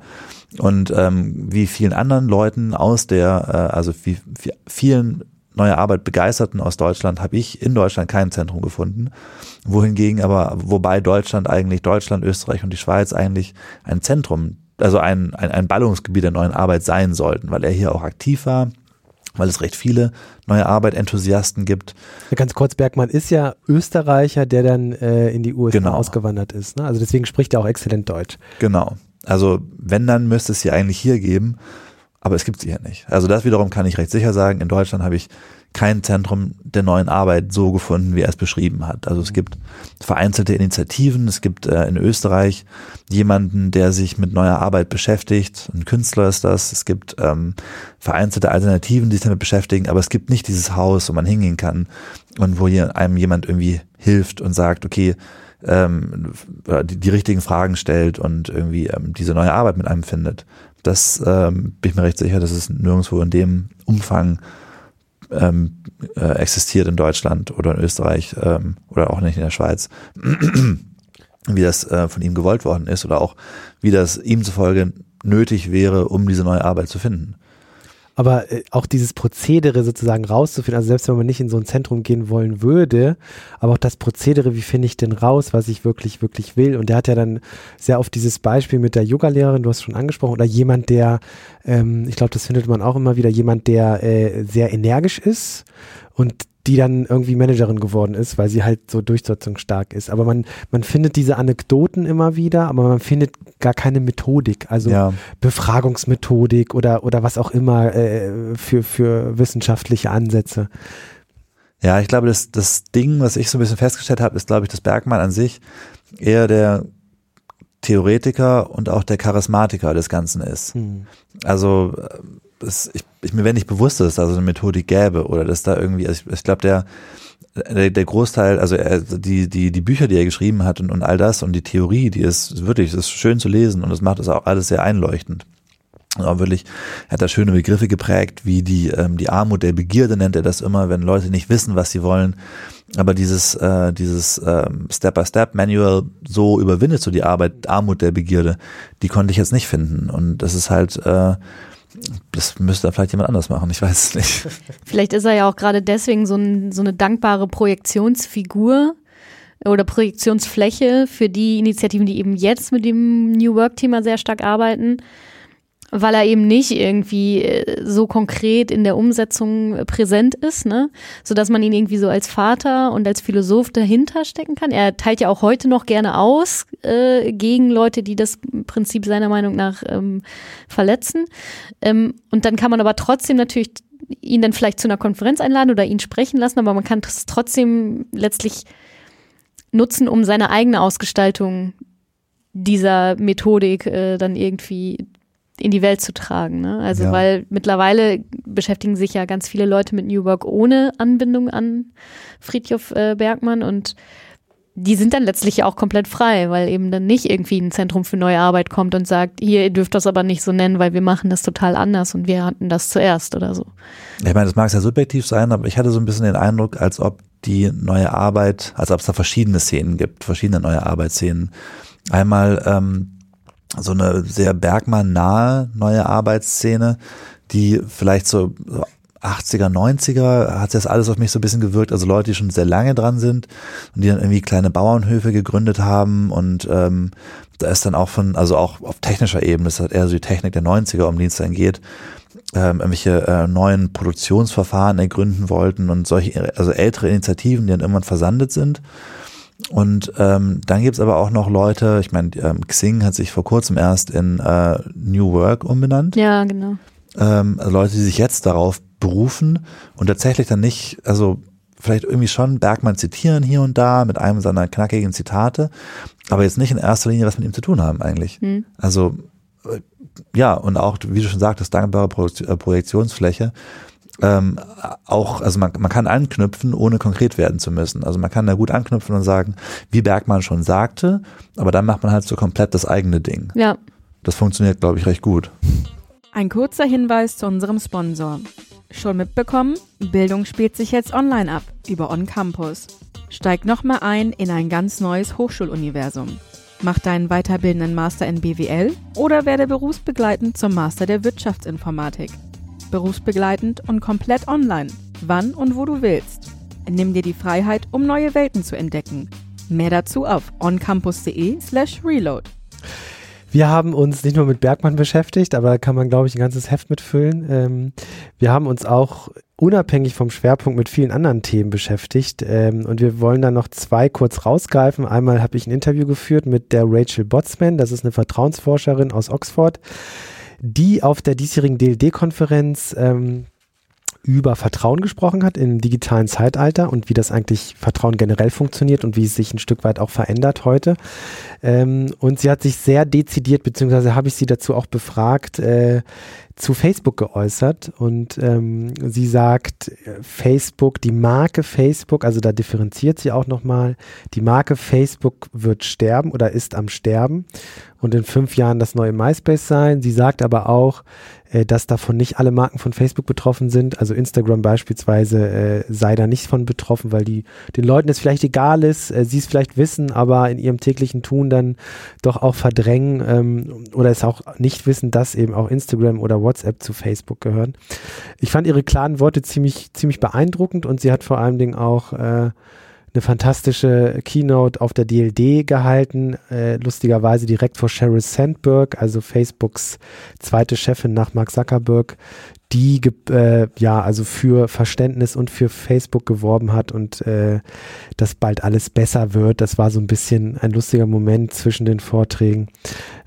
Und ähm, wie vielen anderen Leuten aus der, äh, also wie, wie vielen neue Arbeit Begeisterten aus Deutschland habe ich in Deutschland kein Zentrum gefunden. Wohingegen aber, wobei Deutschland eigentlich, Deutschland, Österreich und die Schweiz eigentlich ein Zentrum, also ein, ein, ein Ballungsgebiet der neuen Arbeit sein sollten, weil er hier auch aktiv war, weil es recht viele neue Arbeit-Enthusiasten gibt. Ganz kurz, Bergmann ist ja Österreicher, der dann äh, in die USA genau. ausgewandert ist. Ne? Also deswegen spricht er auch exzellent Deutsch. Genau. Also wenn, dann müsste es sie eigentlich hier geben, aber es gibt sie hier nicht. Also das wiederum kann ich recht sicher sagen. In Deutschland habe ich kein Zentrum der neuen Arbeit so gefunden, wie er es beschrieben hat. Also es gibt vereinzelte Initiativen, es gibt äh, in Österreich jemanden, der sich mit neuer Arbeit beschäftigt, ein Künstler ist das, es gibt ähm, vereinzelte Alternativen, die sich damit beschäftigen, aber es gibt nicht dieses Haus, wo man hingehen kann und wo hier einem jemand irgendwie hilft und sagt, okay, ähm, die, die richtigen Fragen stellt und irgendwie ähm, diese neue Arbeit mit einem findet. Das ähm, bin ich mir recht sicher, dass es nirgendwo in dem Umfang ähm, äh, existiert in Deutschland oder in Österreich ähm, oder auch nicht in der Schweiz, <clears throat> wie das äh, von ihm gewollt worden ist oder auch wie das ihm zufolge nötig wäre, um diese neue Arbeit zu finden. Aber äh, auch dieses Prozedere sozusagen rauszufinden, also selbst wenn man nicht in so ein Zentrum gehen wollen würde, aber auch das Prozedere, wie finde ich denn raus, was ich wirklich, wirklich will? Und der hat ja dann sehr oft dieses Beispiel mit der Yoga-Lehrerin, du hast schon angesprochen, oder jemand, der, ähm, ich glaube, das findet man auch immer wieder, jemand, der äh, sehr energisch ist und die dann irgendwie Managerin geworden ist, weil sie halt so durchsetzungsstark ist. Aber man, man findet diese Anekdoten immer wieder, aber man findet gar keine Methodik, also ja. Befragungsmethodik oder, oder was auch immer äh, für, für wissenschaftliche Ansätze. Ja, ich glaube, das, das Ding, was ich so ein bisschen festgestellt habe, ist, glaube ich, dass Bergmann an sich eher der Theoretiker und auch der Charismatiker des Ganzen ist. Hm. Also das, ich, ich, mir wäre nicht bewusst, dass es da so eine Methodik gäbe oder dass da irgendwie, also ich, ich glaube, der, der, der Großteil, also er, die, die, die Bücher, die er geschrieben hat und, und all das und die Theorie, die ist wirklich, ist schön zu lesen und das macht es auch alles sehr einleuchtend. Und auch wirklich, er hat da schöne Begriffe geprägt, wie die, ähm, die Armut der Begierde nennt er das immer, wenn Leute nicht wissen, was sie wollen. Aber dieses, äh, dieses ähm, Step-by-Step-Manual, so überwindet so die Arbeit, Armut der Begierde, die konnte ich jetzt nicht finden. Und das ist halt, äh, das müsste vielleicht jemand anders machen, ich weiß es nicht. <laughs> Vielleicht ist er ja auch gerade deswegen so, ein, so eine dankbare Projektionsfigur oder Projektionsfläche für die Initiativen, die eben jetzt mit dem New Work-Thema sehr stark arbeiten weil er eben nicht irgendwie äh, so konkret in der Umsetzung äh, präsent ist, ne, so dass man ihn irgendwie so als Vater und als Philosoph dahinter stecken kann. Er teilt ja auch heute noch gerne aus äh, gegen Leute, die das Prinzip seiner Meinung nach ähm, verletzen. Ähm, und dann kann man aber trotzdem natürlich ihn dann vielleicht zu einer Konferenz einladen oder ihn sprechen lassen, aber man kann es trotzdem letztlich nutzen, um seine eigene Ausgestaltung dieser Methodik äh, dann irgendwie in die Welt zu tragen. Ne? Also ja. weil mittlerweile beschäftigen sich ja ganz viele Leute mit New Work ohne Anbindung an Friedhof äh, Bergmann und die sind dann letztlich ja auch komplett frei, weil eben dann nicht irgendwie ein Zentrum für neue Arbeit kommt und sagt, hier, ihr dürft das aber nicht so nennen, weil wir machen das total anders und wir hatten das zuerst oder so. Ich meine, das mag sehr subjektiv sein, aber ich hatte so ein bisschen den Eindruck, als ob die neue Arbeit, als ob es da verschiedene Szenen gibt, verschiedene neue Arbeitsszenen. Einmal ähm, so eine sehr Bergmann-nahe neue Arbeitsszene, die vielleicht so 80er, 90er hat das alles auf mich so ein bisschen gewirkt. Also Leute, die schon sehr lange dran sind und die dann irgendwie kleine Bauernhöfe gegründet haben und ähm, da ist dann auch von, also auch auf technischer Ebene, das hat eher so die Technik der 90er, um die es dann geht, ähm, irgendwelche äh, neuen Produktionsverfahren ergründen wollten und solche, also ältere Initiativen, die dann irgendwann versandet sind. Und ähm, dann gibt's aber auch noch Leute, ich meine, ähm, Xing hat sich vor kurzem erst in äh, New Work umbenannt. Ja, genau. Ähm, also Leute, die sich jetzt darauf berufen und tatsächlich dann nicht, also vielleicht irgendwie schon Bergmann zitieren hier und da mit einem seiner knackigen Zitate, aber jetzt nicht in erster Linie was mit ihm zu tun haben eigentlich. Hm. Also äh, ja, und auch, wie du schon sagtest, dankbare äh, Projektionsfläche ähm, auch, also man, man kann anknüpfen, ohne konkret werden zu müssen. Also man kann da gut anknüpfen und sagen, wie Bergmann schon sagte, aber dann macht man halt so komplett das eigene Ding. Ja. Das funktioniert, glaube ich, recht gut. Ein kurzer Hinweis zu unserem Sponsor. Schon mitbekommen? Bildung spielt sich jetzt online ab, über On Campus. Steig nochmal ein in ein ganz neues Hochschuluniversum. Mach deinen weiterbildenden Master in BWL oder werde berufsbegleitend zum Master der Wirtschaftsinformatik berufsbegleitend und komplett online, wann und wo du willst. Nimm dir die Freiheit, um neue Welten zu entdecken. Mehr dazu auf oncampus.de/slash reload. Wir haben uns nicht nur mit Bergmann beschäftigt, aber da kann man, glaube ich, ein ganzes Heft mitfüllen. Ähm, wir haben uns auch unabhängig vom Schwerpunkt mit vielen anderen Themen beschäftigt. Ähm, und wir wollen da noch zwei kurz rausgreifen. Einmal habe ich ein Interview geführt mit der Rachel Botsman, das ist eine Vertrauensforscherin aus Oxford, die auf der diesjährigen DLD-Konferenz ähm, über Vertrauen gesprochen hat im digitalen Zeitalter und wie das eigentlich Vertrauen generell funktioniert und wie es sich ein Stück weit auch verändert heute. Ähm, und sie hat sich sehr dezidiert, beziehungsweise habe ich sie dazu auch befragt, äh, zu Facebook geäußert und ähm, sie sagt, Facebook, die Marke Facebook, also da differenziert sie auch nochmal, die Marke Facebook wird sterben oder ist am Sterben und in fünf Jahren das neue MySpace sein. Sie sagt aber auch, dass davon nicht alle Marken von Facebook betroffen sind. Also Instagram beispielsweise äh, sei da nicht von betroffen, weil die den Leuten es vielleicht egal ist, äh, sie es vielleicht wissen, aber in ihrem täglichen Tun dann doch auch verdrängen ähm, oder es auch nicht wissen, dass eben auch Instagram oder WhatsApp zu Facebook gehören. Ich fand ihre klaren Worte ziemlich, ziemlich beeindruckend und sie hat vor allen Dingen auch äh, eine fantastische Keynote auf der DLD gehalten, äh, lustigerweise direkt vor Sheryl Sandberg, also Facebooks zweite Chefin nach Mark Zuckerberg, die äh, ja also für Verständnis und für Facebook geworben hat und äh, dass bald alles besser wird. Das war so ein bisschen ein lustiger Moment zwischen den Vorträgen.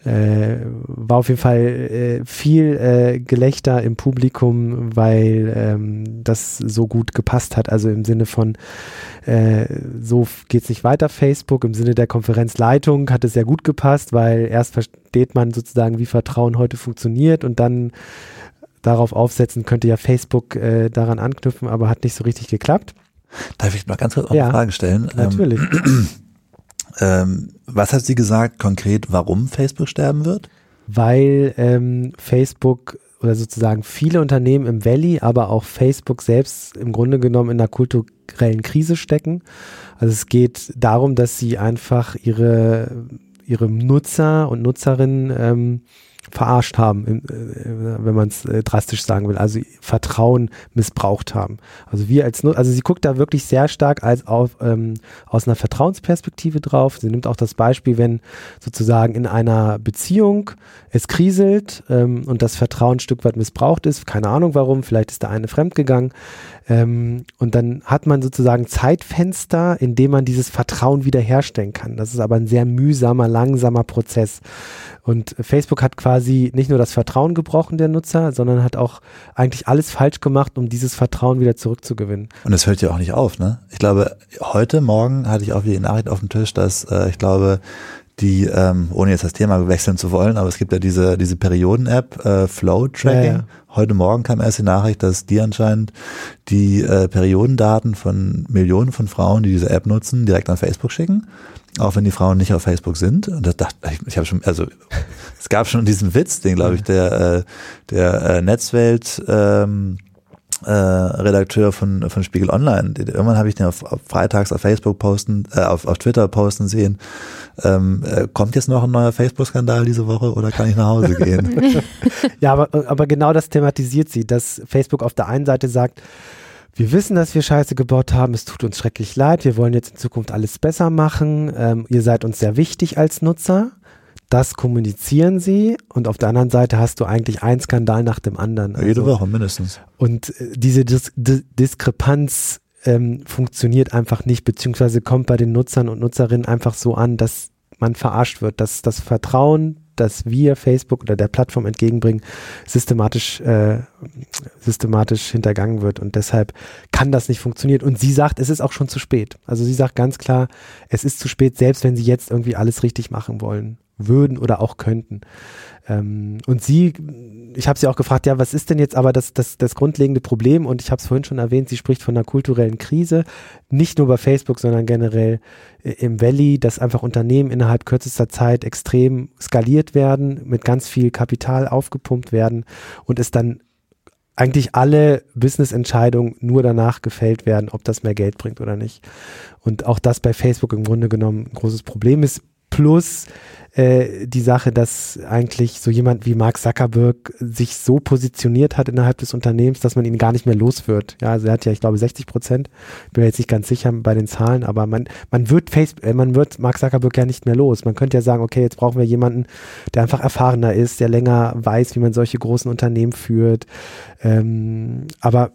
Äh, war auf jeden Fall äh, viel äh, Gelächter im Publikum, weil ähm, das so gut gepasst hat. Also im Sinne von äh, so geht's nicht weiter Facebook. Im Sinne der Konferenzleitung hat es sehr gut gepasst, weil erst versteht man sozusagen, wie Vertrauen heute funktioniert und dann darauf aufsetzen, könnte ja Facebook äh, daran anknüpfen, aber hat nicht so richtig geklappt. Darf ich mal ganz kurz ja, eine Frage stellen? Natürlich. Ähm, <clears throat> ähm, was hat sie gesagt konkret, warum Facebook sterben wird? Weil ähm, Facebook oder sozusagen viele Unternehmen im Valley, aber auch Facebook selbst im Grunde genommen in einer kulturellen Krise stecken. Also es geht darum, dass sie einfach ihre, ihre Nutzer und Nutzerinnen ähm, verarscht haben, äh, wenn man es äh, drastisch sagen will, also Vertrauen missbraucht haben. Also wir als, also sie guckt da wirklich sehr stark als auf, ähm, aus einer Vertrauensperspektive drauf. Sie nimmt auch das Beispiel, wenn sozusagen in einer Beziehung es kriselt ähm, und das Vertrauen ein Stück weit missbraucht ist, keine Ahnung warum, vielleicht ist der eine fremdgegangen, ähm, und dann hat man sozusagen Zeitfenster, in dem man dieses Vertrauen wiederherstellen kann. Das ist aber ein sehr mühsamer, langsamer Prozess. Und Facebook hat quasi nicht nur das Vertrauen gebrochen der Nutzer, sondern hat auch eigentlich alles falsch gemacht, um dieses Vertrauen wieder zurückzugewinnen. Und es hört ja auch nicht auf, ne? Ich glaube, heute Morgen hatte ich auch wieder die Nachricht auf dem Tisch, dass äh, ich glaube, die, ähm, ohne jetzt das Thema wechseln zu wollen, aber es gibt ja diese, diese Perioden-App, äh, Flow Tracking. Ja, ja. Heute Morgen kam erst die Nachricht, dass die anscheinend die äh, Periodendaten von Millionen von Frauen, die diese App nutzen, direkt an Facebook schicken. Auch wenn die Frauen nicht auf Facebook sind. Und das dachte ich, ich habe schon, also <laughs> es gab schon diesen Witz, den glaube ich der, äh, der äh, Netzwelt ähm, äh, Redakteur von, von Spiegel Online. Irgendwann habe ich den auf, auf freitags auf Facebook posten, äh, auf, auf Twitter posten sehen. Ähm, äh, kommt jetzt noch ein neuer Facebook-Skandal diese Woche oder kann ich nach Hause gehen? <laughs> ja, aber, aber genau das thematisiert sie, dass Facebook auf der einen Seite sagt, wir wissen, dass wir Scheiße gebaut haben, es tut uns schrecklich leid, wir wollen jetzt in Zukunft alles besser machen, ähm, ihr seid uns sehr wichtig als Nutzer das kommunizieren sie und auf der anderen Seite hast du eigentlich einen Skandal nach dem anderen. Also, Jede Woche mindestens. Und äh, diese Dis Dis Diskrepanz ähm, funktioniert einfach nicht, beziehungsweise kommt bei den Nutzern und Nutzerinnen einfach so an, dass man verarscht wird, dass das Vertrauen, das wir Facebook oder der Plattform entgegenbringen, systematisch, äh, systematisch hintergangen wird. Und deshalb kann das nicht funktionieren. Und sie sagt, es ist auch schon zu spät. Also sie sagt ganz klar, es ist zu spät, selbst wenn sie jetzt irgendwie alles richtig machen wollen würden oder auch könnten. Ähm, und sie, ich habe sie auch gefragt, ja, was ist denn jetzt aber das, das, das grundlegende Problem? Und ich habe es vorhin schon erwähnt, sie spricht von einer kulturellen Krise, nicht nur bei Facebook, sondern generell äh, im Valley, dass einfach Unternehmen innerhalb kürzester Zeit extrem skaliert werden, mit ganz viel Kapital aufgepumpt werden und es dann eigentlich alle Business-Entscheidungen nur danach gefällt werden, ob das mehr Geld bringt oder nicht. Und auch das bei Facebook im Grunde genommen ein großes Problem ist plus äh, die Sache, dass eigentlich so jemand wie Mark Zuckerberg sich so positioniert hat innerhalb des Unternehmens, dass man ihn gar nicht mehr los wird. Ja, also er hat ja, ich glaube, 60 Prozent. Bin mir jetzt nicht ganz sicher bei den Zahlen, aber man, man wird Facebook, äh, man wird Mark Zuckerberg ja nicht mehr los. Man könnte ja sagen, okay, jetzt brauchen wir jemanden, der einfach erfahrener ist, der länger weiß, wie man solche großen Unternehmen führt. Ähm, aber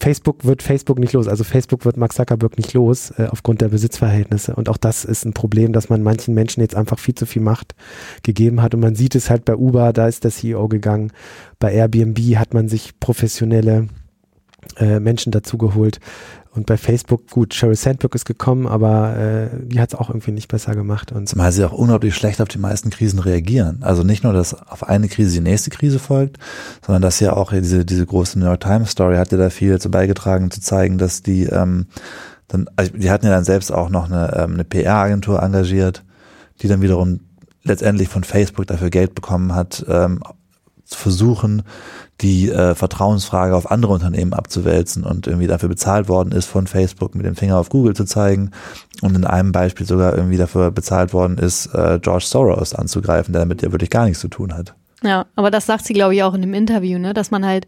Facebook wird Facebook nicht los. Also Facebook wird Mark Zuckerberg nicht los äh, aufgrund der Besitzverhältnisse. Und auch das ist ein Problem, dass man manchen Menschen jetzt einfach viel zu viel Macht gegeben hat. Und man sieht es halt bei Uber, da ist der CEO gegangen. Bei Airbnb hat man sich professionelle äh, Menschen dazu geholt. Und bei Facebook, gut, Sheryl Sandberg ist gekommen, aber äh, die hat es auch irgendwie nicht besser gemacht. Und Zumal sie auch unglaublich schlecht auf die meisten Krisen reagieren. Also nicht nur, dass auf eine Krise die nächste Krise folgt, sondern dass ja auch diese, diese große New York Times Story hat ja da viel dazu beigetragen, zu zeigen, dass die ähm, dann, also die hatten ja dann selbst auch noch eine, ähm, eine PR-Agentur engagiert, die dann wiederum letztendlich von Facebook dafür Geld bekommen hat, ähm, zu versuchen, die äh, Vertrauensfrage auf andere Unternehmen abzuwälzen und irgendwie dafür bezahlt worden ist von Facebook mit dem Finger auf Google zu zeigen und in einem Beispiel sogar irgendwie dafür bezahlt worden ist, äh, George Soros anzugreifen, der damit ja wirklich gar nichts zu tun hat. Ja, aber das sagt sie, glaube ich, auch in dem Interview, ne, dass man halt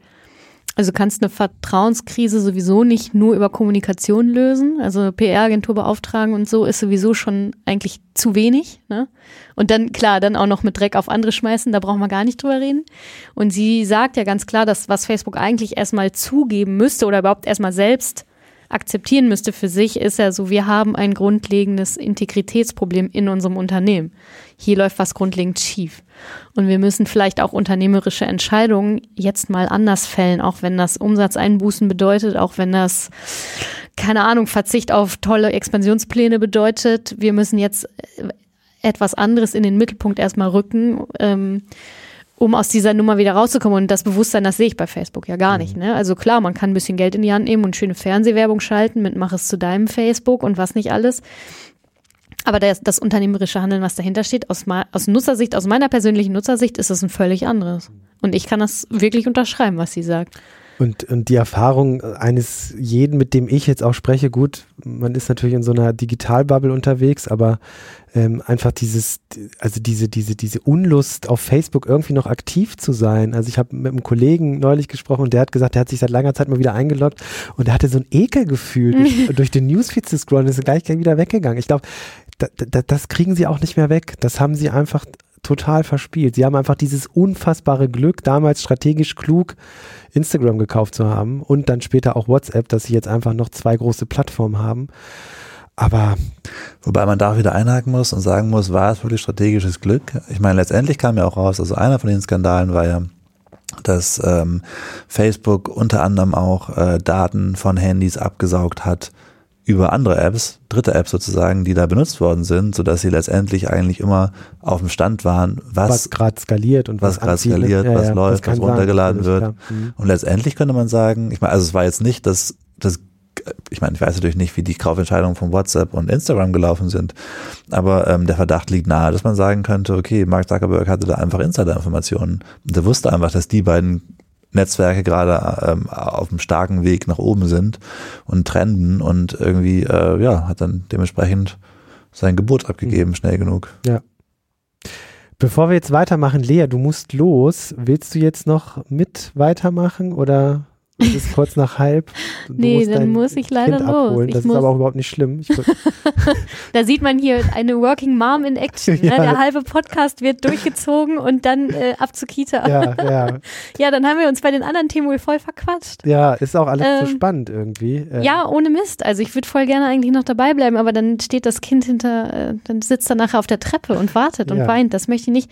also kannst eine Vertrauenskrise sowieso nicht nur über Kommunikation lösen. Also PR-Agentur beauftragen und so ist sowieso schon eigentlich zu wenig. Ne? Und dann, klar, dann auch noch mit Dreck auf andere schmeißen, da brauchen wir gar nicht drüber reden. Und sie sagt ja ganz klar, dass was Facebook eigentlich erstmal zugeben müsste oder überhaupt erstmal selbst akzeptieren müsste für sich, ist ja so, wir haben ein grundlegendes Integritätsproblem in unserem Unternehmen. Hier läuft was grundlegend schief. Und wir müssen vielleicht auch unternehmerische Entscheidungen jetzt mal anders fällen, auch wenn das Umsatzeinbußen bedeutet, auch wenn das, keine Ahnung, Verzicht auf tolle Expansionspläne bedeutet. Wir müssen jetzt etwas anderes in den Mittelpunkt erstmal rücken. Ähm, um aus dieser Nummer wieder rauszukommen. Und das Bewusstsein, das sehe ich bei Facebook ja gar nicht. Mhm. Ne? Also klar, man kann ein bisschen Geld in die Hand nehmen und schöne Fernsehwerbung schalten mit Mach es zu deinem Facebook und was nicht alles. Aber das, das unternehmerische Handeln, was dahinter steht, aus, aus Nutzersicht, aus meiner persönlichen Nutzersicht, ist es ein völlig anderes. Und ich kann das wirklich unterschreiben, was sie sagt. Und, und die Erfahrung eines jeden, mit dem ich jetzt auch spreche, gut, man ist natürlich in so einer Digitalbubble unterwegs, aber ähm, einfach dieses, also diese, diese, diese Unlust auf Facebook irgendwie noch aktiv zu sein. Also ich habe mit einem Kollegen neulich gesprochen und der hat gesagt, der hat sich seit langer Zeit mal wieder eingeloggt und der hatte so ein Ekelgefühl, <laughs> durch, durch den Newsfeed zu scrollen, ist gleich, gleich wieder weggegangen. Ich glaube, da, da, das kriegen sie auch nicht mehr weg. Das haben sie einfach total verspielt. Sie haben einfach dieses unfassbare Glück, damals strategisch klug Instagram gekauft zu haben und dann später auch WhatsApp, dass sie jetzt einfach noch zwei große Plattformen haben. Aber wobei man da wieder einhaken muss und sagen muss, war es wirklich strategisches Glück? Ich meine, letztendlich kam ja auch raus, also einer von den Skandalen war ja, dass ähm, Facebook unter anderem auch äh, Daten von Handys abgesaugt hat, über andere Apps, dritte Apps sozusagen, die da benutzt worden sind, sodass sie letztendlich eigentlich immer auf dem Stand waren, was, was gerade skaliert und was, was gerade skaliert, ja, was ja, läuft, was runtergeladen sein, wird. Mhm. Und letztendlich könnte man sagen, ich meine, also es war jetzt nicht das, das ich meine, ich weiß natürlich nicht, wie die Kaufentscheidungen von WhatsApp und Instagram gelaufen sind, aber ähm, der Verdacht liegt nahe, dass man sagen könnte, okay, Mark Zuckerberg hatte da einfach Insider-Informationen. Der wusste einfach, dass die beiden Netzwerke gerade ähm, auf einem starken Weg nach oben sind und trenden und irgendwie, äh, ja, hat dann dementsprechend sein Gebot abgegeben, mhm. schnell genug. Ja. Bevor wir jetzt weitermachen, Lea, du musst los. Willst du jetzt noch mit weitermachen oder es ist kurz nach halb. Du nee, dann muss ich leider kind los. Abholen. Das ist aber auch überhaupt nicht schlimm. <laughs> da sieht man hier eine Working Mom in Action. Ne? <laughs> Ja. Der halbe Podcast wird durchgezogen und dann äh, ab zur Kita. Ja, ja. <laughs> ja, dann haben wir uns bei den anderen Themen wohl voll verquatscht. Ja, ist auch alles ähm, so spannend irgendwie. Ähm. Ja, ohne Mist. Also ich würde voll gerne eigentlich noch dabei bleiben, aber dann steht das Kind hinter, äh, dann sitzt er nachher auf der Treppe und wartet und ja. weint. Das möchte ich nicht.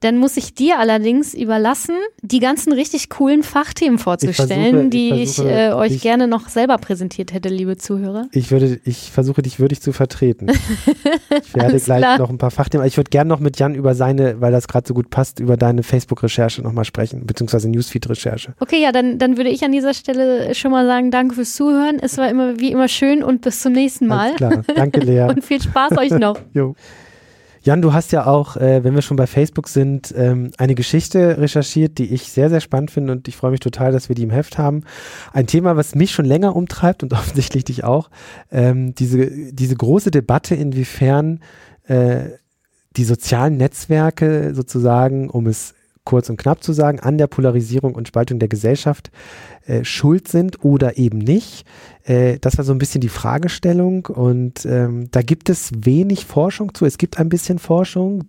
Dann muss ich dir allerdings überlassen, die ganzen richtig coolen Fachthemen vorzustellen, ich versuche, die ich, versuche, ich äh, euch ich, gerne noch selber präsentiert hätte, liebe Zuhörer. Ich würde, ich versuche dich würdig zu vertreten. <laughs> ich werde gleich klar. noch ein paar Fachthemen. Ich würde gerne noch mit Jan über seine, weil das gerade so gut passt, über deine Facebook-Recherche nochmal sprechen, beziehungsweise Newsfeed-Recherche. Okay, ja, dann, dann würde ich an dieser Stelle schon mal sagen, danke fürs Zuhören. Es war immer wie immer schön und bis zum nächsten Mal. Alles klar. Danke, Lea. <laughs> und viel Spaß euch noch. <laughs> jo. Jan, du hast ja auch, äh, wenn wir schon bei Facebook sind, ähm, eine Geschichte recherchiert, die ich sehr, sehr spannend finde und ich freue mich total, dass wir die im Heft haben. Ein Thema, was mich schon länger umtreibt und <laughs> offensichtlich dich auch. Ähm, diese, diese große Debatte, inwiefern äh, die sozialen Netzwerke sozusagen, um es kurz und knapp zu sagen, an der Polarisierung und Spaltung der Gesellschaft äh, schuld sind oder eben nicht. Äh, das war so ein bisschen die Fragestellung und ähm, da gibt es wenig Forschung zu. Es gibt ein bisschen Forschung.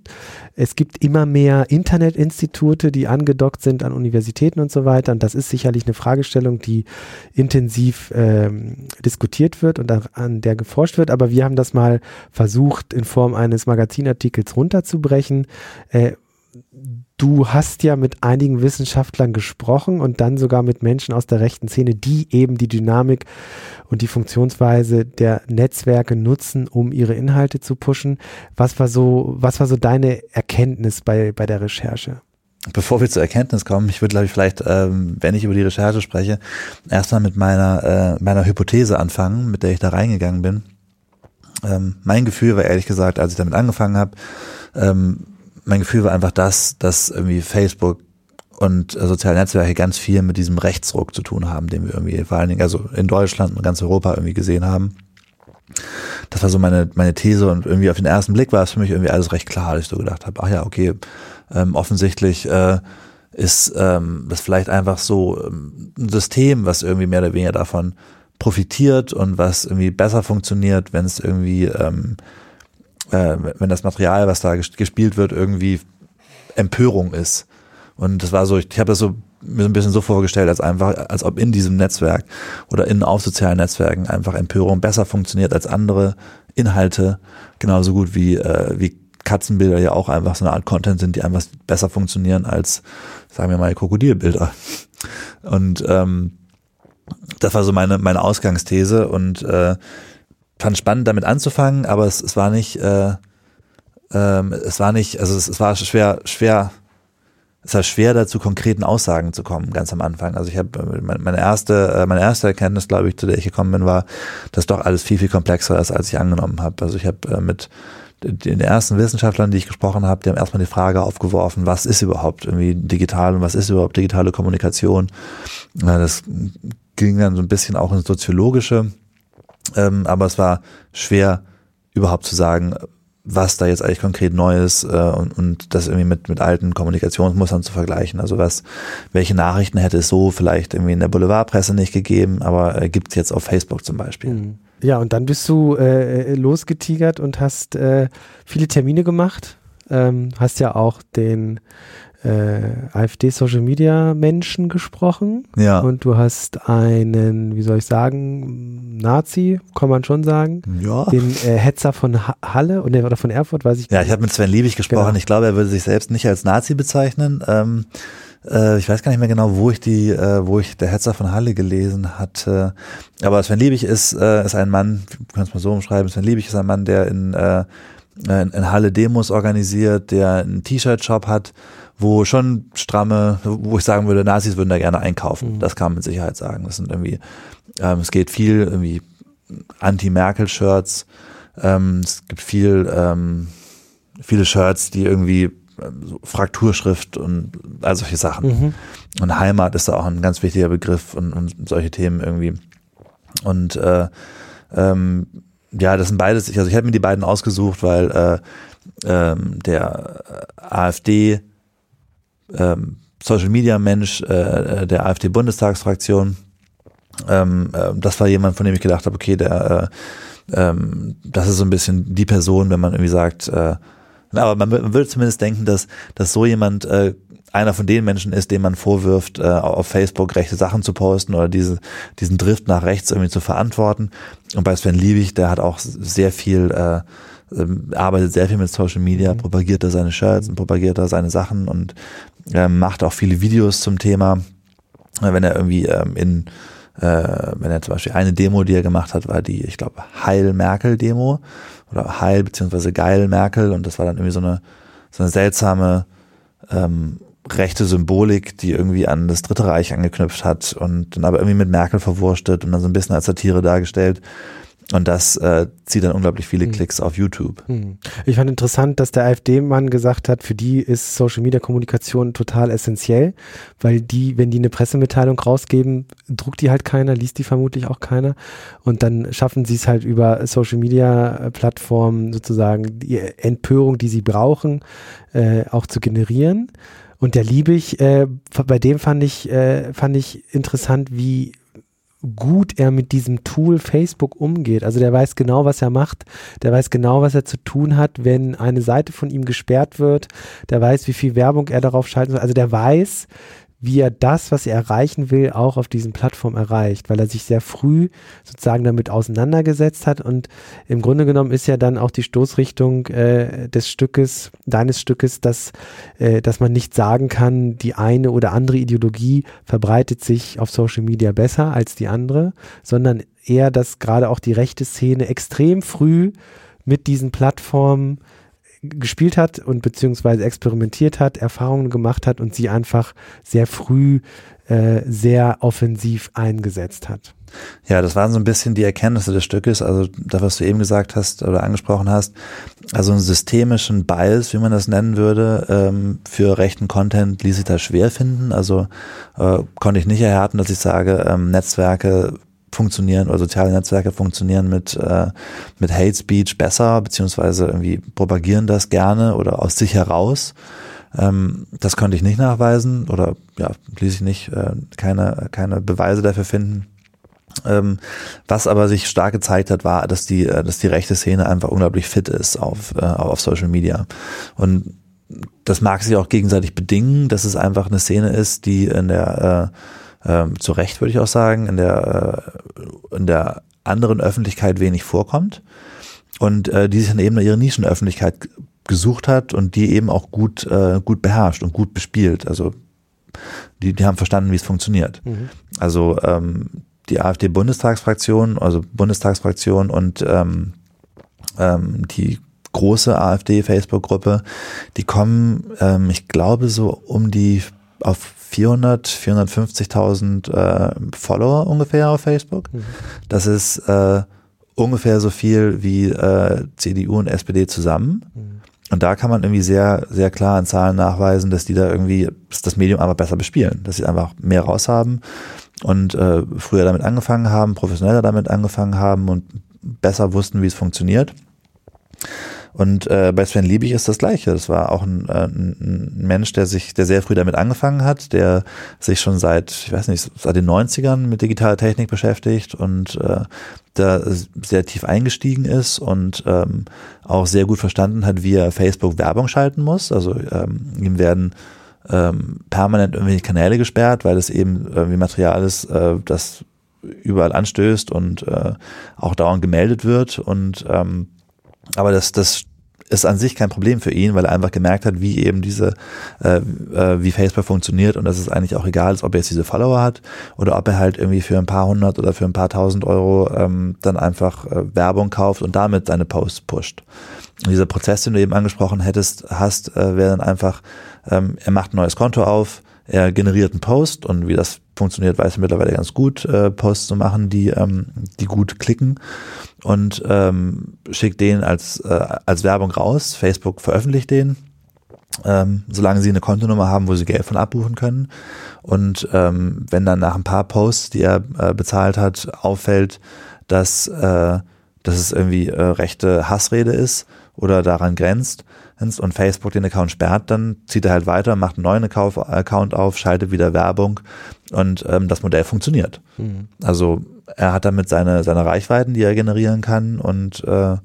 Es gibt immer mehr Internetinstitute, die angedockt sind an Universitäten und so weiter. Und das ist sicherlich eine Fragestellung, die intensiv ähm, diskutiert wird und an der geforscht wird. Aber wir haben das mal versucht, in Form eines Magazinartikels runterzubrechen. Äh, du hast ja mit einigen Wissenschaftlern gesprochen und dann sogar mit Menschen aus der rechten Szene, die eben die Dynamik und die Funktionsweise der Netzwerke nutzen, um ihre Inhalte zu pushen. Was war so, was war so deine Erkenntnis bei, bei der Recherche? Bevor wir zur Erkenntnis kommen, ich würde, glaube ich, vielleicht, ähm, wenn ich über die Recherche spreche, erstmal mit meiner, äh, meiner Hypothese anfangen, mit der ich da reingegangen bin. Ähm, mein Gefühl war ehrlich gesagt, als ich damit angefangen habe, ähm, mein Gefühl war einfach das, dass irgendwie Facebook und äh, soziale Netzwerke ganz viel mit diesem Rechtsruck zu tun haben, den wir irgendwie vor allen Dingen, also in Deutschland und ganz Europa irgendwie gesehen haben. Das war so meine, meine These und irgendwie auf den ersten Blick war es für mich irgendwie alles recht klar, dass ich so gedacht habe, ach ja, okay, ähm, offensichtlich äh, ist ähm, das vielleicht einfach so ähm, ein System, was irgendwie mehr oder weniger davon profitiert und was irgendwie besser funktioniert, wenn es irgendwie ähm, äh, wenn das Material, was da gespielt wird, irgendwie Empörung ist. Und das war so, ich, ich habe das so mir so ein bisschen so vorgestellt, als einfach, als ob in diesem Netzwerk oder in auf sozialen Netzwerken einfach Empörung besser funktioniert als andere Inhalte, genauso gut wie, äh, wie Katzenbilder ja auch einfach so eine Art Content sind, die einfach besser funktionieren als, sagen wir mal, Krokodilbilder. Und ähm, das war so meine, meine Ausgangsthese und äh, fand spannend, damit anzufangen, aber es, es war nicht, äh, ähm, es war nicht, also es, es war schwer, schwer, es war schwer, da zu konkreten Aussagen zu kommen, ganz am Anfang. Also ich habe äh, meine erste, äh, meine erste Erkenntnis, glaube ich, zu der ich gekommen bin, war, dass doch alles viel, viel komplexer ist, als ich angenommen habe. Also ich habe äh, mit den ersten Wissenschaftlern, die ich gesprochen habe, die haben erstmal die Frage aufgeworfen, was ist überhaupt irgendwie digital und was ist überhaupt digitale Kommunikation. Das ging dann so ein bisschen auch ins Soziologische ähm, aber es war schwer überhaupt zu sagen, was da jetzt eigentlich konkret Neues äh, und, und das irgendwie mit, mit alten Kommunikationsmustern zu vergleichen. Also was, welche Nachrichten hätte es so vielleicht irgendwie in der Boulevardpresse nicht gegeben, aber äh, gibt es jetzt auf Facebook zum Beispiel. Mhm. Ja, und dann bist du äh, losgetigert und hast äh, viele Termine gemacht. Ähm, hast ja auch den äh, AfD-Social-Media-Menschen gesprochen. Ja. Und du hast einen, wie soll ich sagen, Nazi, kann man schon sagen. Ja. Den äh, Hetzer von Halle oder von Erfurt, weiß ich Ja, ich habe mit Sven Liebig gesprochen. Genau. Ich glaube, er würde sich selbst nicht als Nazi bezeichnen. Ähm, äh, ich weiß gar nicht mehr genau, wo ich die, äh, wo ich der Hetzer von Halle gelesen hatte. Aber Sven Liebig ist, äh, ist ein Mann, du kannst mal so umschreiben, Sven Liebig ist ein Mann, der in, äh, in, Halle Demos organisiert, der einen T-Shirt-Shop hat wo schon stramme, wo ich sagen würde, Nazis würden da gerne einkaufen. Mhm. Das kann man mit Sicherheit sagen. Das sind irgendwie, ähm, es geht viel irgendwie Anti-Merkel-Shirts. Ähm, es gibt viel, ähm, viele Shirts, die irgendwie ähm, so Frakturschrift und all solche Sachen. Mhm. Und Heimat ist da auch ein ganz wichtiger Begriff und, und solche Themen irgendwie. Und äh, ähm, ja, das sind beides, also ich habe mir die beiden ausgesucht, weil äh, ähm, der AfD ähm, Social Media Mensch äh, der AfD Bundestagsfraktion. Ähm, äh, das war jemand, von dem ich gedacht habe, okay, der äh, ähm, das ist so ein bisschen die Person, wenn man irgendwie sagt, äh, aber man, man würde zumindest denken, dass, dass so jemand äh, einer von den Menschen ist, dem man vorwirft, äh, auf Facebook rechte Sachen zu posten oder diese, diesen Drift nach rechts irgendwie zu verantworten. Und bei Sven Liebig, der hat auch sehr viel äh, ähm, arbeitet sehr viel mit Social Media, mhm. propagiert da seine Shirts und propagiert da seine Sachen und ähm, macht auch viele Videos zum Thema. Wenn er irgendwie ähm, in, äh, wenn er zum Beispiel eine Demo, die er gemacht hat, war die, ich glaube, Heil-Merkel-Demo oder Heil beziehungsweise Geil Merkel und das war dann irgendwie so eine, so eine seltsame ähm, rechte Symbolik, die irgendwie an das Dritte Reich angeknüpft hat und dann aber irgendwie mit Merkel verwurstet und dann so ein bisschen als Satire dargestellt. Und das äh, zieht dann unglaublich viele hm. Klicks auf YouTube. Hm. Ich fand interessant, dass der AfD-Mann gesagt hat, für die ist Social Media Kommunikation total essentiell, weil die, wenn die eine Pressemitteilung rausgeben, druckt die halt keiner, liest die vermutlich auch keiner. Und dann schaffen sie es halt über Social Media Plattformen sozusagen die Empörung, die sie brauchen, äh, auch zu generieren. Und der Liebig, äh, bei dem fand ich, äh, fand ich interessant, wie gut er mit diesem Tool Facebook umgeht. Also der weiß genau, was er macht. Der weiß genau, was er zu tun hat, wenn eine Seite von ihm gesperrt wird. Der weiß, wie viel Werbung er darauf schalten soll. Also der weiß, wie er das, was er erreichen will, auch auf diesen Plattformen erreicht, weil er sich sehr früh sozusagen damit auseinandergesetzt hat und im Grunde genommen ist ja dann auch die Stoßrichtung äh, des Stückes, deines Stückes, dass, äh, dass man nicht sagen kann, die eine oder andere Ideologie verbreitet sich auf Social Media besser als die andere, sondern eher, dass gerade auch die rechte Szene extrem früh mit diesen Plattformen gespielt hat und beziehungsweise experimentiert hat, Erfahrungen gemacht hat und sie einfach sehr früh äh, sehr offensiv eingesetzt hat. Ja, das waren so ein bisschen die Erkenntnisse des Stückes, also das, was du eben gesagt hast oder angesprochen hast, also einen systemischen Bias, wie man das nennen würde, ähm, für rechten Content ließ sich da schwer finden. Also äh, konnte ich nicht erhärten, dass ich sage, ähm, Netzwerke funktionieren oder soziale Netzwerke funktionieren mit, äh, mit Hate Speech besser, beziehungsweise irgendwie propagieren das gerne oder aus sich heraus. Ähm, das konnte ich nicht nachweisen oder ja, ließ ich nicht äh, keine, keine Beweise dafür finden. Ähm, was aber sich stark gezeigt hat, war, dass die, äh, dass die rechte Szene einfach unglaublich fit ist auf, äh, auf Social Media. Und das mag sich auch gegenseitig bedingen, dass es einfach eine Szene ist, die in der äh, ähm, zu Recht würde ich auch sagen, in der, äh, in der anderen Öffentlichkeit wenig vorkommt und äh, die sich dann eben ihre Nischenöffentlichkeit gesucht hat und die eben auch gut, äh, gut beherrscht und gut bespielt. Also die, die haben verstanden, wie es funktioniert. Mhm. Also ähm, die AfD-Bundestagsfraktion, also Bundestagsfraktion und ähm, ähm, die große AfD-Facebook-Gruppe, die kommen, ähm, ich glaube, so um die auf 400, 450.000 äh, Follower ungefähr auf Facebook. Mhm. Das ist äh, ungefähr so viel wie äh, CDU und SPD zusammen. Mhm. Und da kann man irgendwie sehr, sehr klar an Zahlen nachweisen, dass die da irgendwie das Medium einfach besser bespielen, dass sie einfach mehr raushaben und äh, früher damit angefangen haben, professioneller damit angefangen haben und besser wussten, wie es funktioniert. Und äh, bei Sven Liebig ist das Gleiche. Das war auch ein, äh, ein Mensch, der sich, der sehr früh damit angefangen hat, der sich schon seit, ich weiß nicht, seit den 90ern mit digitaler Technik beschäftigt und äh, da sehr tief eingestiegen ist und ähm, auch sehr gut verstanden hat, wie er Facebook Werbung schalten muss. Also ähm, ihm werden ähm, permanent irgendwelche Kanäle gesperrt, weil es eben irgendwie Material ist, äh, das überall anstößt und äh, auch dauernd gemeldet wird und ähm, aber das, das ist an sich kein Problem für ihn, weil er einfach gemerkt hat, wie eben diese, äh, äh, wie Facebook funktioniert und dass es eigentlich auch egal ist, ob er jetzt diese Follower hat oder ob er halt irgendwie für ein paar hundert oder für ein paar tausend Euro ähm, dann einfach äh, Werbung kauft und damit seine Posts pusht. Und dieser Prozess, den du eben angesprochen hättest, hast, äh, wäre dann einfach, ähm, er macht ein neues Konto auf, er generiert einen Post und wie das funktioniert, weiß er mittlerweile ganz gut, äh, Posts zu machen, die, ähm, die gut klicken und ähm, schickt den als, äh, als Werbung raus. Facebook veröffentlicht den, ähm, solange sie eine Kontonummer haben, wo sie Geld von abbuchen können. Und ähm, wenn dann nach ein paar Posts, die er äh, bezahlt hat, auffällt, dass, äh, dass es irgendwie äh, rechte Hassrede ist oder daran grenzt, und Facebook den Account sperrt, dann zieht er halt weiter, macht einen neuen Account auf, schaltet wieder Werbung und ähm, das Modell funktioniert. Mhm. Also er hat damit seine, seine Reichweiten, die er generieren kann und äh,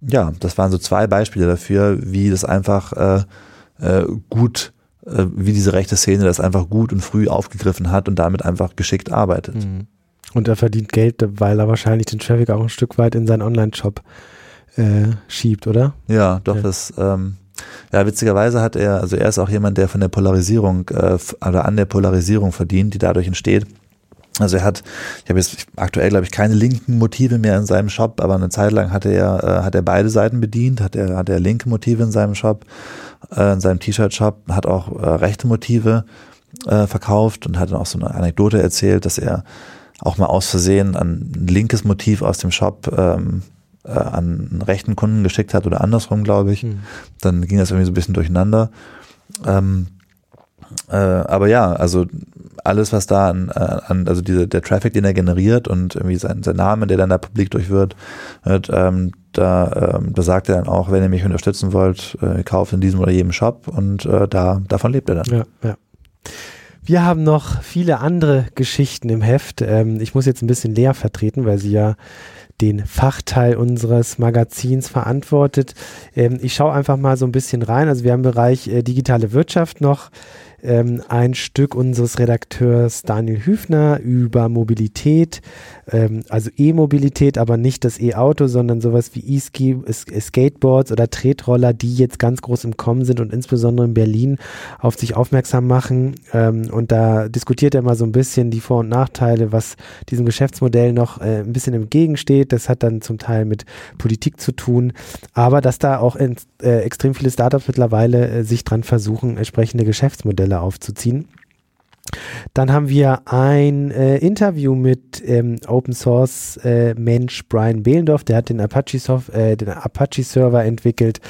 ja, das waren so zwei Beispiele dafür, wie das einfach äh, äh, gut, äh, wie diese rechte Szene das einfach gut und früh aufgegriffen hat und damit einfach geschickt arbeitet. Mhm. Und er verdient Geld, weil er wahrscheinlich den Traffic auch ein Stück weit in seinen Online-Shop äh, schiebt, oder? Ja, doch, ja. das, ähm, ja, witzigerweise hat er, also er ist auch jemand, der von der Polarisierung äh, oder an der Polarisierung verdient, die dadurch entsteht. Also er hat, ich habe jetzt aktuell glaube ich keine linken Motive mehr in seinem Shop, aber eine Zeit lang hat er, äh, hat er beide Seiten bedient, hat er, hat er linke Motive in seinem Shop, äh, in seinem T-Shirt-Shop, hat auch äh, rechte Motive äh, verkauft und hat dann auch so eine Anekdote erzählt, dass er auch mal aus Versehen ein linkes Motiv aus dem Shop ähm, äh, an einen rechten Kunden geschickt hat oder andersrum, glaube ich. Mhm. Dann ging das irgendwie so ein bisschen durcheinander. Ähm, äh, aber ja, also alles, was da an, äh, an also diese, der Traffic, den er generiert und irgendwie sein, sein Name, der dann da publik durch wird, wird ähm, da, ähm, da sagt er dann auch, wenn ihr mich unterstützen wollt, äh, kauft in diesem oder jedem Shop und äh, da davon lebt er dann. Ja, ja. Wir haben noch viele andere Geschichten im Heft. Ähm, ich muss jetzt ein bisschen Lea vertreten, weil sie ja den Fachteil unseres Magazins verantwortet. Ähm, ich schaue einfach mal so ein bisschen rein. Also wir haben im Bereich äh, digitale Wirtschaft noch ähm, ein Stück unseres Redakteurs Daniel Hüfner über Mobilität, ähm, also E-Mobilität, aber nicht das E-Auto, sondern sowas wie E-Ski, Skateboards oder Tretroller, die jetzt ganz groß im Kommen sind und insbesondere in Berlin auf sich aufmerksam machen. Ähm, und da diskutiert er mal so ein bisschen die Vor- und Nachteile, was diesem Geschäftsmodell noch äh, ein bisschen entgegensteht. Das hat dann zum Teil mit Politik zu tun, aber dass da auch in, äh, extrem viele Startups mittlerweile äh, sich dran versuchen, entsprechende Geschäftsmodelle aufzuziehen. Dann haben wir ein äh, Interview mit ähm, Open Source äh, Mensch Brian Behlendorf, der hat den Apache, Sof äh, den Apache Server entwickelt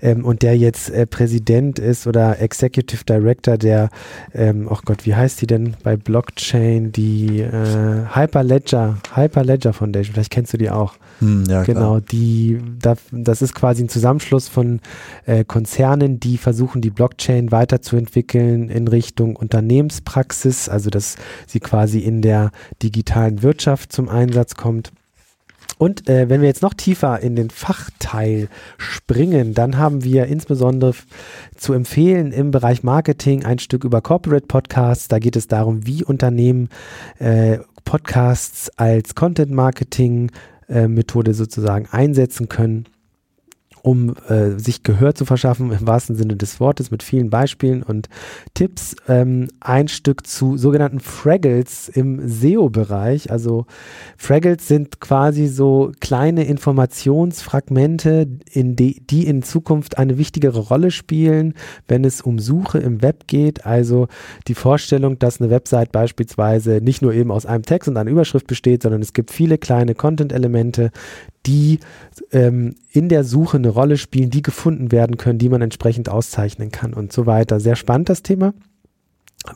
ähm, und der jetzt äh, Präsident ist oder Executive Director der, ähm, oh Gott, wie heißt die denn bei Blockchain, die äh, Hyperledger, Hyperledger Foundation, vielleicht kennst du die auch. Hm, ja, genau, klar. die, da, das ist quasi ein Zusammenschluss von äh, Konzernen, die versuchen, die Blockchain weiterzuentwickeln in Richtung Unternehmenspraxis, also dass sie quasi in der digitalen Wirtschaft zum Einsatz kommt. Und äh, wenn wir jetzt noch tiefer in den Fachteil springen, dann haben wir insbesondere zu empfehlen im Bereich Marketing ein Stück über Corporate Podcasts. Da geht es darum, wie Unternehmen äh, Podcasts als Content Marketing äh, Methode sozusagen einsetzen können um äh, sich Gehör zu verschaffen, im wahrsten Sinne des Wortes, mit vielen Beispielen und Tipps. Ähm, ein Stück zu sogenannten Fraggles im SEO-Bereich. Also Fraggles sind quasi so kleine Informationsfragmente, in die, die in Zukunft eine wichtigere Rolle spielen, wenn es um Suche im Web geht. Also die Vorstellung, dass eine Website beispielsweise nicht nur eben aus einem Text und einer Überschrift besteht, sondern es gibt viele kleine Content-Elemente, die ähm, in der Suche eine Rolle spielen, die gefunden werden können, die man entsprechend auszeichnen kann und so weiter. Sehr spannend das Thema.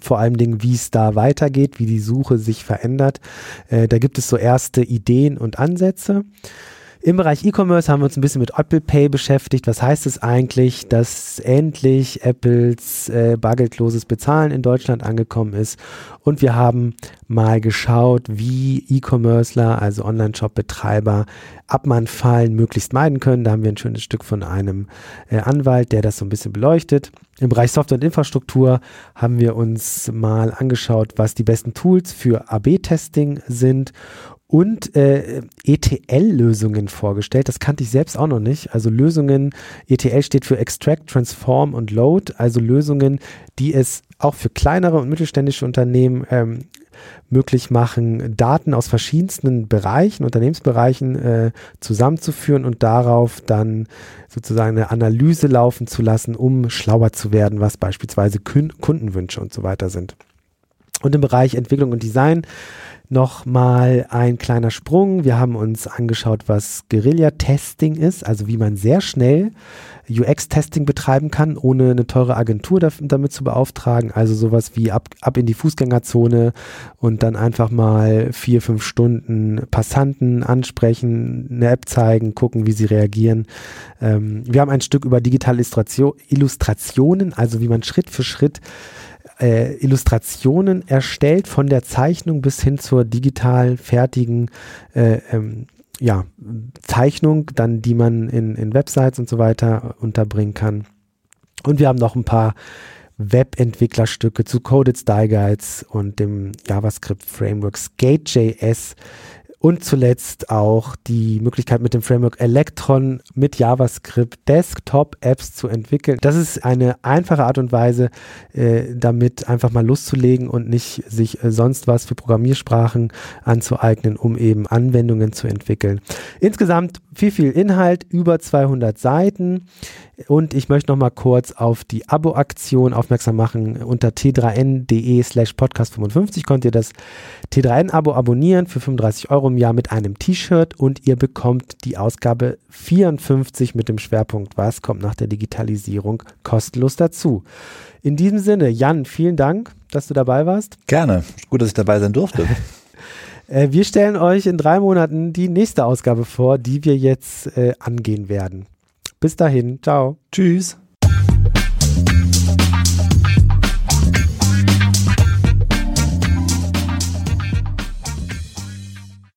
Vor allem Dingen, wie es da weitergeht, wie die Suche sich verändert. Äh, da gibt es so erste Ideen und Ansätze. Im Bereich E-Commerce haben wir uns ein bisschen mit Apple Pay beschäftigt. Was heißt es eigentlich, dass endlich Apples äh, bargeldloses Bezahlen in Deutschland angekommen ist? Und wir haben mal geschaut, wie E-Commercer, also Online-Shop-Betreiber, Abmahnfallen möglichst meiden können. Da haben wir ein schönes Stück von einem äh, Anwalt, der das so ein bisschen beleuchtet. Im Bereich Software und Infrastruktur haben wir uns mal angeschaut, was die besten Tools für AB-Testing sind und äh, ETL-Lösungen vorgestellt. Das kannte ich selbst auch noch nicht. Also Lösungen, ETL steht für Extract, Transform und Load, also Lösungen, die es auch für kleinere und mittelständische Unternehmen ähm, möglich machen, Daten aus verschiedensten Bereichen, Unternehmensbereichen äh, zusammenzuführen und darauf dann sozusagen eine Analyse laufen zu lassen, um schlauer zu werden, was beispielsweise Kundenwünsche und so weiter sind. Und im Bereich Entwicklung und Design nochmal ein kleiner Sprung. Wir haben uns angeschaut, was Guerilla-Testing ist, also wie man sehr schnell UX-Testing betreiben kann, ohne eine teure Agentur damit zu beauftragen. Also sowas wie ab, ab in die Fußgängerzone und dann einfach mal vier, fünf Stunden Passanten ansprechen, eine App zeigen, gucken, wie sie reagieren. Ähm, wir haben ein Stück über digitale Illustrationen, also wie man Schritt für Schritt äh, Illustrationen erstellt, von der Zeichnung bis hin zur digital fertigen äh, ähm, ja, Zeichnung, dann die man in, in Websites und so weiter unterbringen kann. Und wir haben noch ein paar Webentwicklerstücke zu Coded Style Guides und dem JavaScript Framework Skate.js Und zuletzt auch die Möglichkeit mit dem Framework Electron mit JavaScript Desktop-Apps zu entwickeln. Das ist eine einfache Art und Weise, äh, damit einfach mal loszulegen und nicht sich äh, sonst was für Programmiersprachen anzueignen, um eben Anwendungen zu entwickeln. Insgesamt viel, viel Inhalt, über 200 Seiten. Und ich möchte noch mal kurz auf die Abo-Aktion aufmerksam machen. Unter t3n.de slash podcast 55 könnt ihr das T3N-Abo abonnieren für 35 Euro im Jahr mit einem T-Shirt und ihr bekommt die Ausgabe 54 mit dem Schwerpunkt Was kommt nach der Digitalisierung kostenlos dazu. In diesem Sinne, Jan, vielen Dank, dass du dabei warst. Gerne. Gut, dass ich dabei sein durfte. <laughs> Äh, wir stellen euch in drei Monaten die nächste Ausgabe vor, die wir jetzt äh, angehen werden. Bis dahin, ciao. Tschüss.